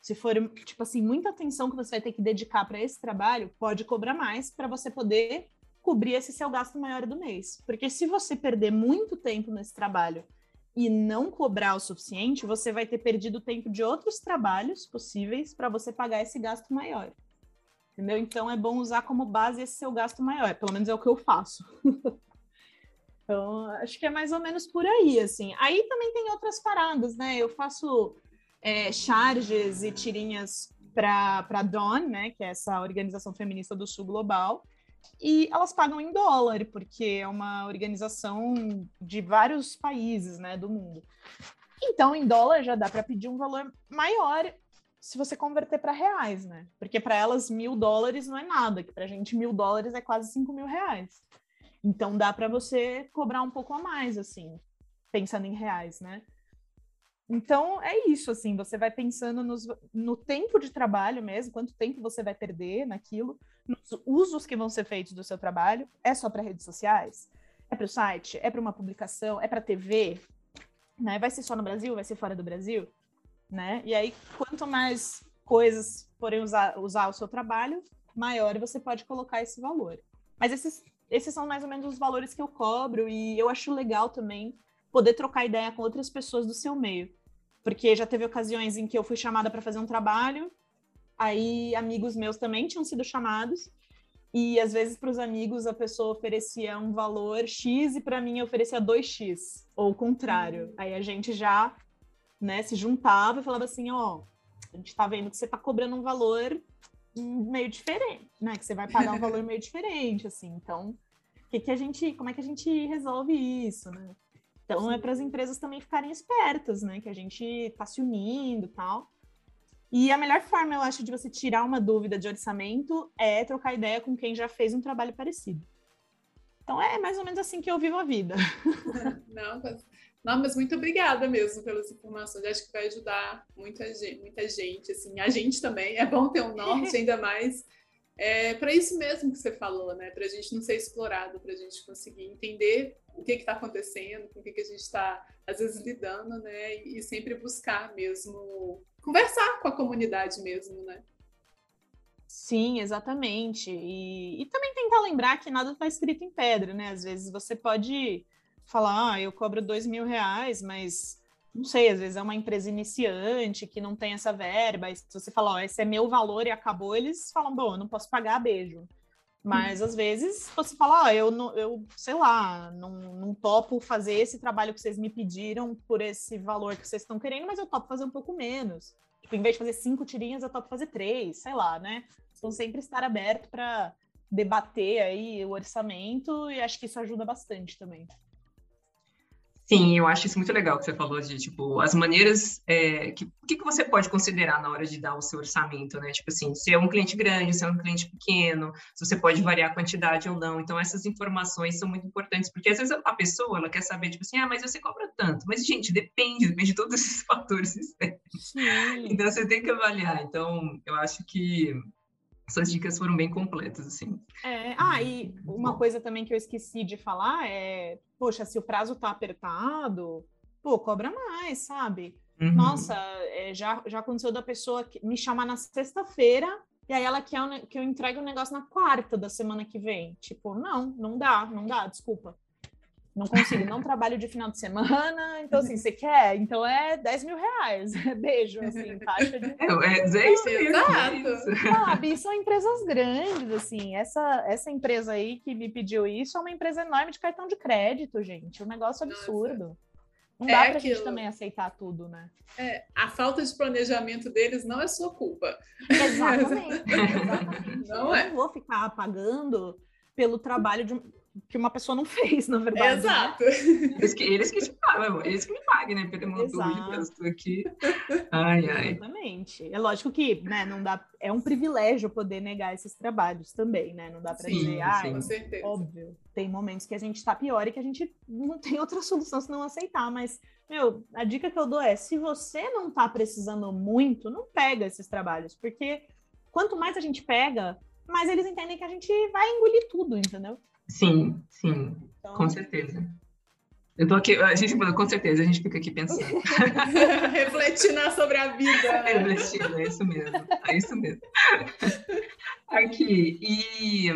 se for tipo assim muita atenção que você vai ter que dedicar para esse trabalho, pode cobrar mais para você poder cobrir esse seu gasto maior do mês. Porque se você perder muito tempo nesse trabalho e não cobrar o suficiente, você vai ter perdido tempo de outros trabalhos possíveis para você pagar esse gasto maior. Entendeu? Então é bom usar como base esse seu gasto maior. Pelo menos é o que eu faço. *laughs* então, acho que é mais ou menos por aí, assim. Aí também tem outras paradas, né? Eu faço é, charges e tirinhas para a Dawn, né? Que é essa organização feminista do Sul Global e elas pagam em dólar, porque é uma organização de vários países né, do mundo. Então, em dólar já dá para pedir um valor maior se você converter para reais, né? Porque para elas mil dólares não é nada, que para a gente mil dólares é quase cinco mil reais. Então dá para você cobrar um pouco a mais, assim, pensando em reais, né? Então é isso, assim, você vai pensando nos, no tempo de trabalho mesmo, quanto tempo você vai perder naquilo, nos usos que vão ser feitos do seu trabalho. É só para redes sociais? É para o site? É para uma publicação? É para TV? Né? Vai ser só no Brasil? Vai ser fora do Brasil? Né? E aí, quanto mais coisas forem usar, usar o seu trabalho, maior você pode colocar esse valor. Mas esses, esses são mais ou menos os valores que eu cobro e eu acho legal também poder trocar ideia com outras pessoas do seu meio. Porque já teve ocasiões em que eu fui chamada para fazer um trabalho, aí amigos meus também tinham sido chamados, e às vezes para os amigos a pessoa oferecia um valor X e para mim oferecia 2X, ou o contrário. Uhum. Aí a gente já né, se juntava e falava assim: ó, a gente está vendo que você está cobrando um valor meio diferente, né? Que você vai pagar um valor *laughs* meio diferente, assim. Então, que que a gente, como é que a gente resolve isso, né? Então é para as empresas também ficarem espertas, né? Que a gente está se unindo e tal. E a melhor forma, eu acho, de você tirar uma dúvida de orçamento é trocar ideia com quem já fez um trabalho parecido. Então é mais ou menos assim que eu vivo a vida. *laughs* Não, mas, não, mas muito obrigada mesmo pelas informações. Acho que vai ajudar muita gente, muita gente, assim, a gente também. É bom ter um norte, *laughs* ainda mais é para isso mesmo que você falou, né? Para a gente não ser explorado, para a gente conseguir entender o que está acontecendo, com o que, que a gente está, às vezes, lidando, né? E, e, sempre buscar mesmo, conversar com a comunidade mesmo, né? Sim, exatamente. E, e também tentar lembrar que nada está escrito em pedra, né? Às vezes você pode falar, ah, eu cobro dois mil reais, mas não sei, às vezes é uma empresa iniciante que não tem essa verba, e se você falar, ó, esse é meu valor e acabou, eles falam, bom, eu não posso pagar, beijo. Mas às vezes você fala, ó, eu, não, eu sei lá, não, não topo fazer esse trabalho que vocês me pediram por esse valor que vocês estão querendo, mas eu topo fazer um pouco menos. Tipo, em vez de fazer cinco tirinhas, eu topo fazer três, sei lá, né? Então sempre estar aberto para debater aí o orçamento e acho que isso ajuda bastante também. Sim, eu acho isso muito legal que você falou de, tipo, as maneiras, é, que, o que, que você pode considerar na hora de dar o seu orçamento, né? Tipo assim, se é um cliente grande, se é um cliente pequeno, se você pode variar a quantidade ou não. Então, essas informações são muito importantes, porque às vezes a pessoa, ela quer saber, tipo assim, ah, mas você cobra tanto. Mas, gente, depende, depende de todos esses *laughs* fatores externos. Então, você tem que avaliar. Então, eu acho que essas dicas foram bem completas, assim. É, ah, e uma coisa também que eu esqueci de falar é, poxa, se o prazo tá apertado, pô, cobra mais, sabe? Uhum. Nossa, é, já, já aconteceu da pessoa me chamar na sexta-feira e aí ela quer que eu entregue o um negócio na quarta da semana que vem. Tipo, não, não dá, não dá, desculpa. Não consigo, não trabalho de final de semana, então assim, você quer? Então é 10 mil reais, *laughs* beijo, assim, taxa de... É, é 10 mil, exato. Sabe, são empresas grandes, assim, essa, essa empresa aí que me pediu isso é uma empresa enorme de cartão de crédito, gente, um negócio absurdo. Nossa. Não dá é pra aquilo. gente também aceitar tudo, né? É, a falta de planejamento deles não é sua culpa. Exatamente, *laughs* exatamente. Não Eu é. não vou ficar pagando pelo trabalho de que uma pessoa não *laughs* fez, na verdade. Né? Exato. Né? Eles, que, eles que te pagam, eles que me paguem, né? Pelo meu estou aqui. Ai, ai. Exatamente. É lógico que, né, não dá. É um privilégio poder negar esses trabalhos também, né? Não dá para dizer, ah, com certeza. óbvio. Tem momentos que a gente está pior e que a gente não tem outra solução se não aceitar, mas meu, a dica que eu dou é: se você não está precisando muito, não pega esses trabalhos, porque quanto mais a gente pega, mais eles entendem que a gente vai engolir tudo, entendeu? Sim, sim, então... com certeza. Eu tô aqui, a gente, com certeza, a gente fica aqui pensando. *laughs* Refletindo sobre a vida. Refletindo, é isso mesmo. É isso mesmo. *laughs* Aqui, e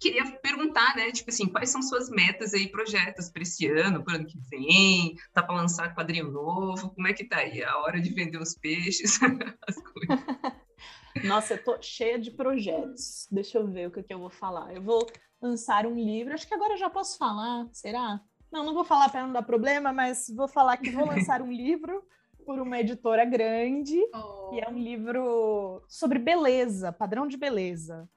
queria perguntar, né, tipo assim, quais são suas metas aí, projetos para esse ano, para o ano que vem? Tá para lançar quadrinho novo? Como é que tá aí? A hora de vender os peixes, *laughs* as coisas. Nossa, eu tô cheia de projetos. Deixa eu ver o que, que eu vou falar. Eu vou lançar um livro. Acho que agora eu já posso falar, será? Não, não vou falar para não dar problema, mas vou falar que vou lançar um livro por uma editora grande. Oh. E é um livro sobre beleza, padrão de beleza.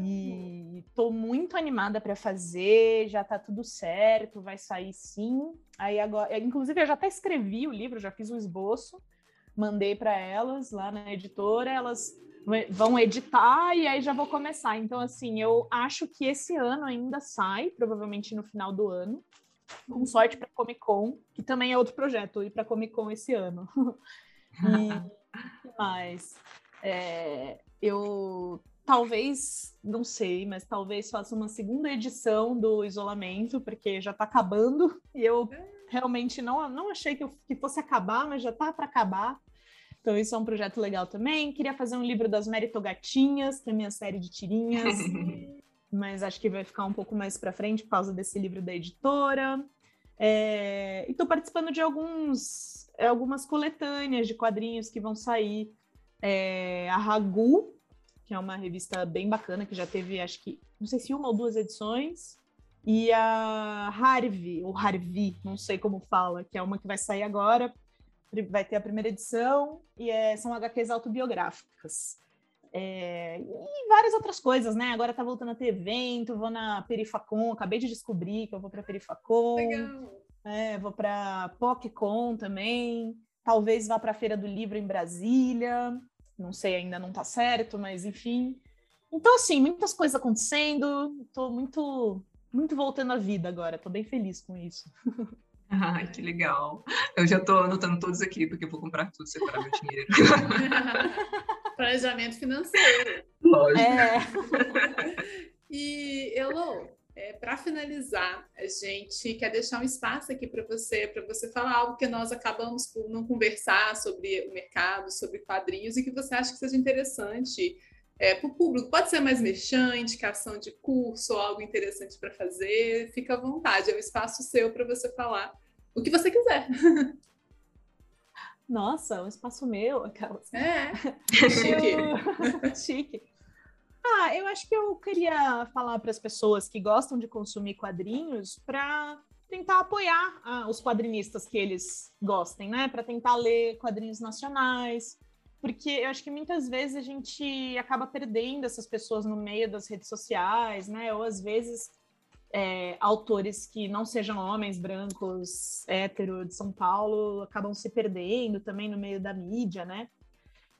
E estou muito animada para fazer, já está tudo certo, vai sair sim. Aí agora, inclusive eu já até escrevi o livro, já fiz o esboço, mandei para elas lá na editora, elas vão editar e aí já vou começar. Então assim, eu acho que esse ano ainda sai, provavelmente no final do ano. Com sorte para Comic Con, que também é outro projeto, ir para Comic Con esse ano. *laughs* e mais, é, eu talvez, não sei, mas talvez faça uma segunda edição do isolamento, porque já está acabando e eu realmente não, não achei que, eu, que fosse acabar, mas já está para acabar. Então, isso é um projeto legal também. Queria fazer um livro das Meritogatinhas, que é a minha série de tirinhas, *laughs* mas acho que vai ficar um pouco mais para frente por causa desse livro da editora. É, e estou participando de alguns, algumas coletâneas de quadrinhos que vão sair. É, a Ragu, que é uma revista bem bacana, que já teve, acho que, não sei se uma ou duas edições. E a Harvey, ou Harvey, não sei como fala, que é uma que vai sair agora, vai ter a primeira edição, e é, são HQs autobiográficas. É, e várias outras coisas, né? Agora tá voltando a ter evento, vou na Perifacon, acabei de descobrir que eu vou para Perifacon. Legal. É, vou para PocCon também. Talvez vá para a Feira do Livro em Brasília não sei, ainda não tá certo, mas enfim. Então, assim, muitas coisas acontecendo, tô muito, muito voltando à vida agora, tô bem feliz com isso. *laughs* Ai, que legal. Eu já tô anotando todos aqui, porque eu vou comprar tudo, separar meu dinheiro. *laughs* Planejamento financeiro. Lógico. É. *laughs* e, Elo, é, para finalizar, a gente quer deixar um espaço aqui para você, para você falar algo que nós acabamos por não conversar sobre o mercado, sobre quadrinhos e que você acha que seja interessante é, para o público. Pode ser mais merchan, indicação de curso, algo interessante para fazer. Fica à vontade, é um espaço seu para você falar o que você quiser. *laughs* Nossa, um espaço meu, aquelas. É, *laughs* chique. *laughs* chique. Ah, eu acho que eu queria falar para as pessoas que gostam de consumir quadrinhos para tentar apoiar ah, os quadrinistas que eles gostem, né? Para tentar ler quadrinhos nacionais, porque eu acho que muitas vezes a gente acaba perdendo essas pessoas no meio das redes sociais, né? Ou às vezes é, autores que não sejam homens brancos, hétero de São Paulo, acabam se perdendo também no meio da mídia, né?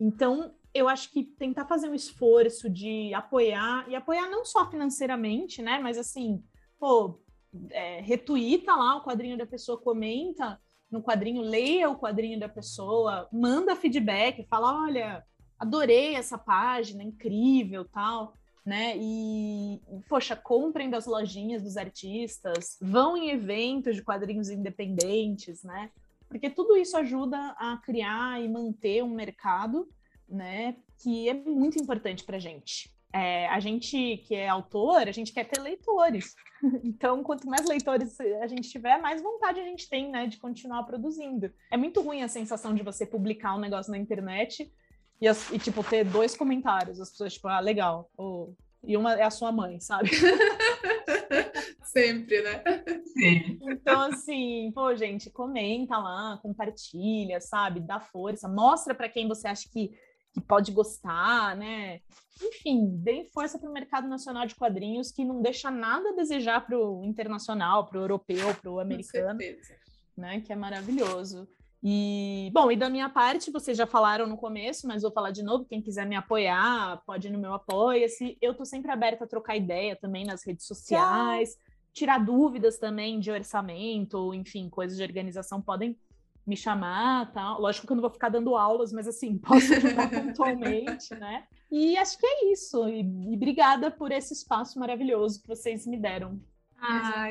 Então, eu acho que tentar fazer um esforço de apoiar, e apoiar não só financeiramente, né? Mas assim, pô, é, retuita lá o quadrinho da pessoa, comenta no quadrinho, leia o quadrinho da pessoa, manda feedback, fala, olha, adorei essa página, incrível, tal, né? E, poxa, comprem das lojinhas dos artistas, vão em eventos de quadrinhos independentes, né? Porque tudo isso ajuda a criar e manter um mercado né? Que é muito importante para gente. É, a gente que é autor, a gente quer ter leitores. *laughs* Então, quanto mais leitores a gente tiver, mais vontade a gente tem, né, de continuar produzindo. É muito ruim a sensação de você publicar um negócio na internet e, e tipo, ter dois comentários. As pessoas, tipo, ah, legal. Ou, e uma é a sua mãe, sabe? *laughs* Sempre, né? Sim. Então, assim, pô, gente, comenta lá, compartilha, sabe? Dá força, mostra para quem você acha que que pode gostar, né? Enfim, deem força para o mercado nacional de quadrinhos que não deixa nada a desejar para o internacional, para o europeu, para o americano, né? Que é maravilhoso. E, bom, e da minha parte, vocês já falaram no começo, mas vou falar de novo. Quem quiser me apoiar, pode ir no meu Apoia-se. Eu estou sempre aberta a trocar ideia também nas redes sociais, tirar dúvidas também de orçamento, enfim, coisas de organização podem me chamar, tá? Lógico que eu não vou ficar dando aulas, mas assim, *laughs* posso ajudar pontualmente, né? E acho que é isso. E, e, obrigada por esse espaço maravilhoso que vocês me deram. Ai,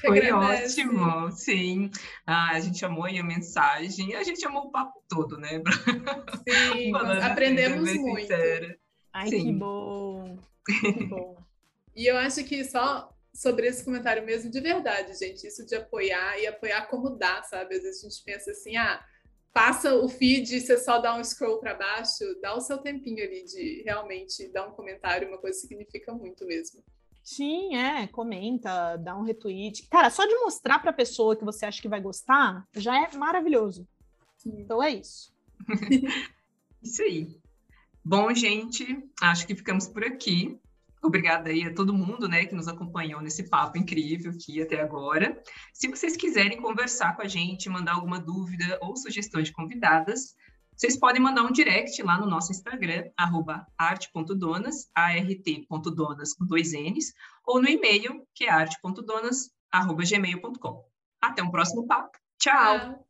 foi ótimo, sim. Ah, a gente amou a mensagem, a gente amou o papo todo, né? *laughs* Sim, aprendemos muito. Sincera. Ai, sim. que bom. Que bom. *laughs* E eu acho que só sobre esse comentário mesmo, de verdade, gente, isso de apoiar e apoiar como dá, sabe? Às vezes a gente pensa assim, ah, passa o feed e você só dá um scroll para baixo, dá o seu tempinho ali de realmente dar um comentário, uma coisa significa muito mesmo. Sim, é, comenta, dá um retweet. Cara, só de mostrar para a pessoa que você acha que vai gostar, já é maravilhoso. Sim. Então é isso. *laughs* isso aí. Bom, gente, acho que ficamos por aqui. Obrigada aí a todo mundo, né, que nos acompanhou nesse papo incrível aqui até agora. Se vocês quiserem conversar com a gente, mandar alguma dúvida ou sugestão de convidadas, vocês podem mandar um direct lá no nosso Instagram, arte.donas, art.donas com dois N's, ou no e-mail, que é arte.donas, gmail.com. Até um próximo papo. Tchau.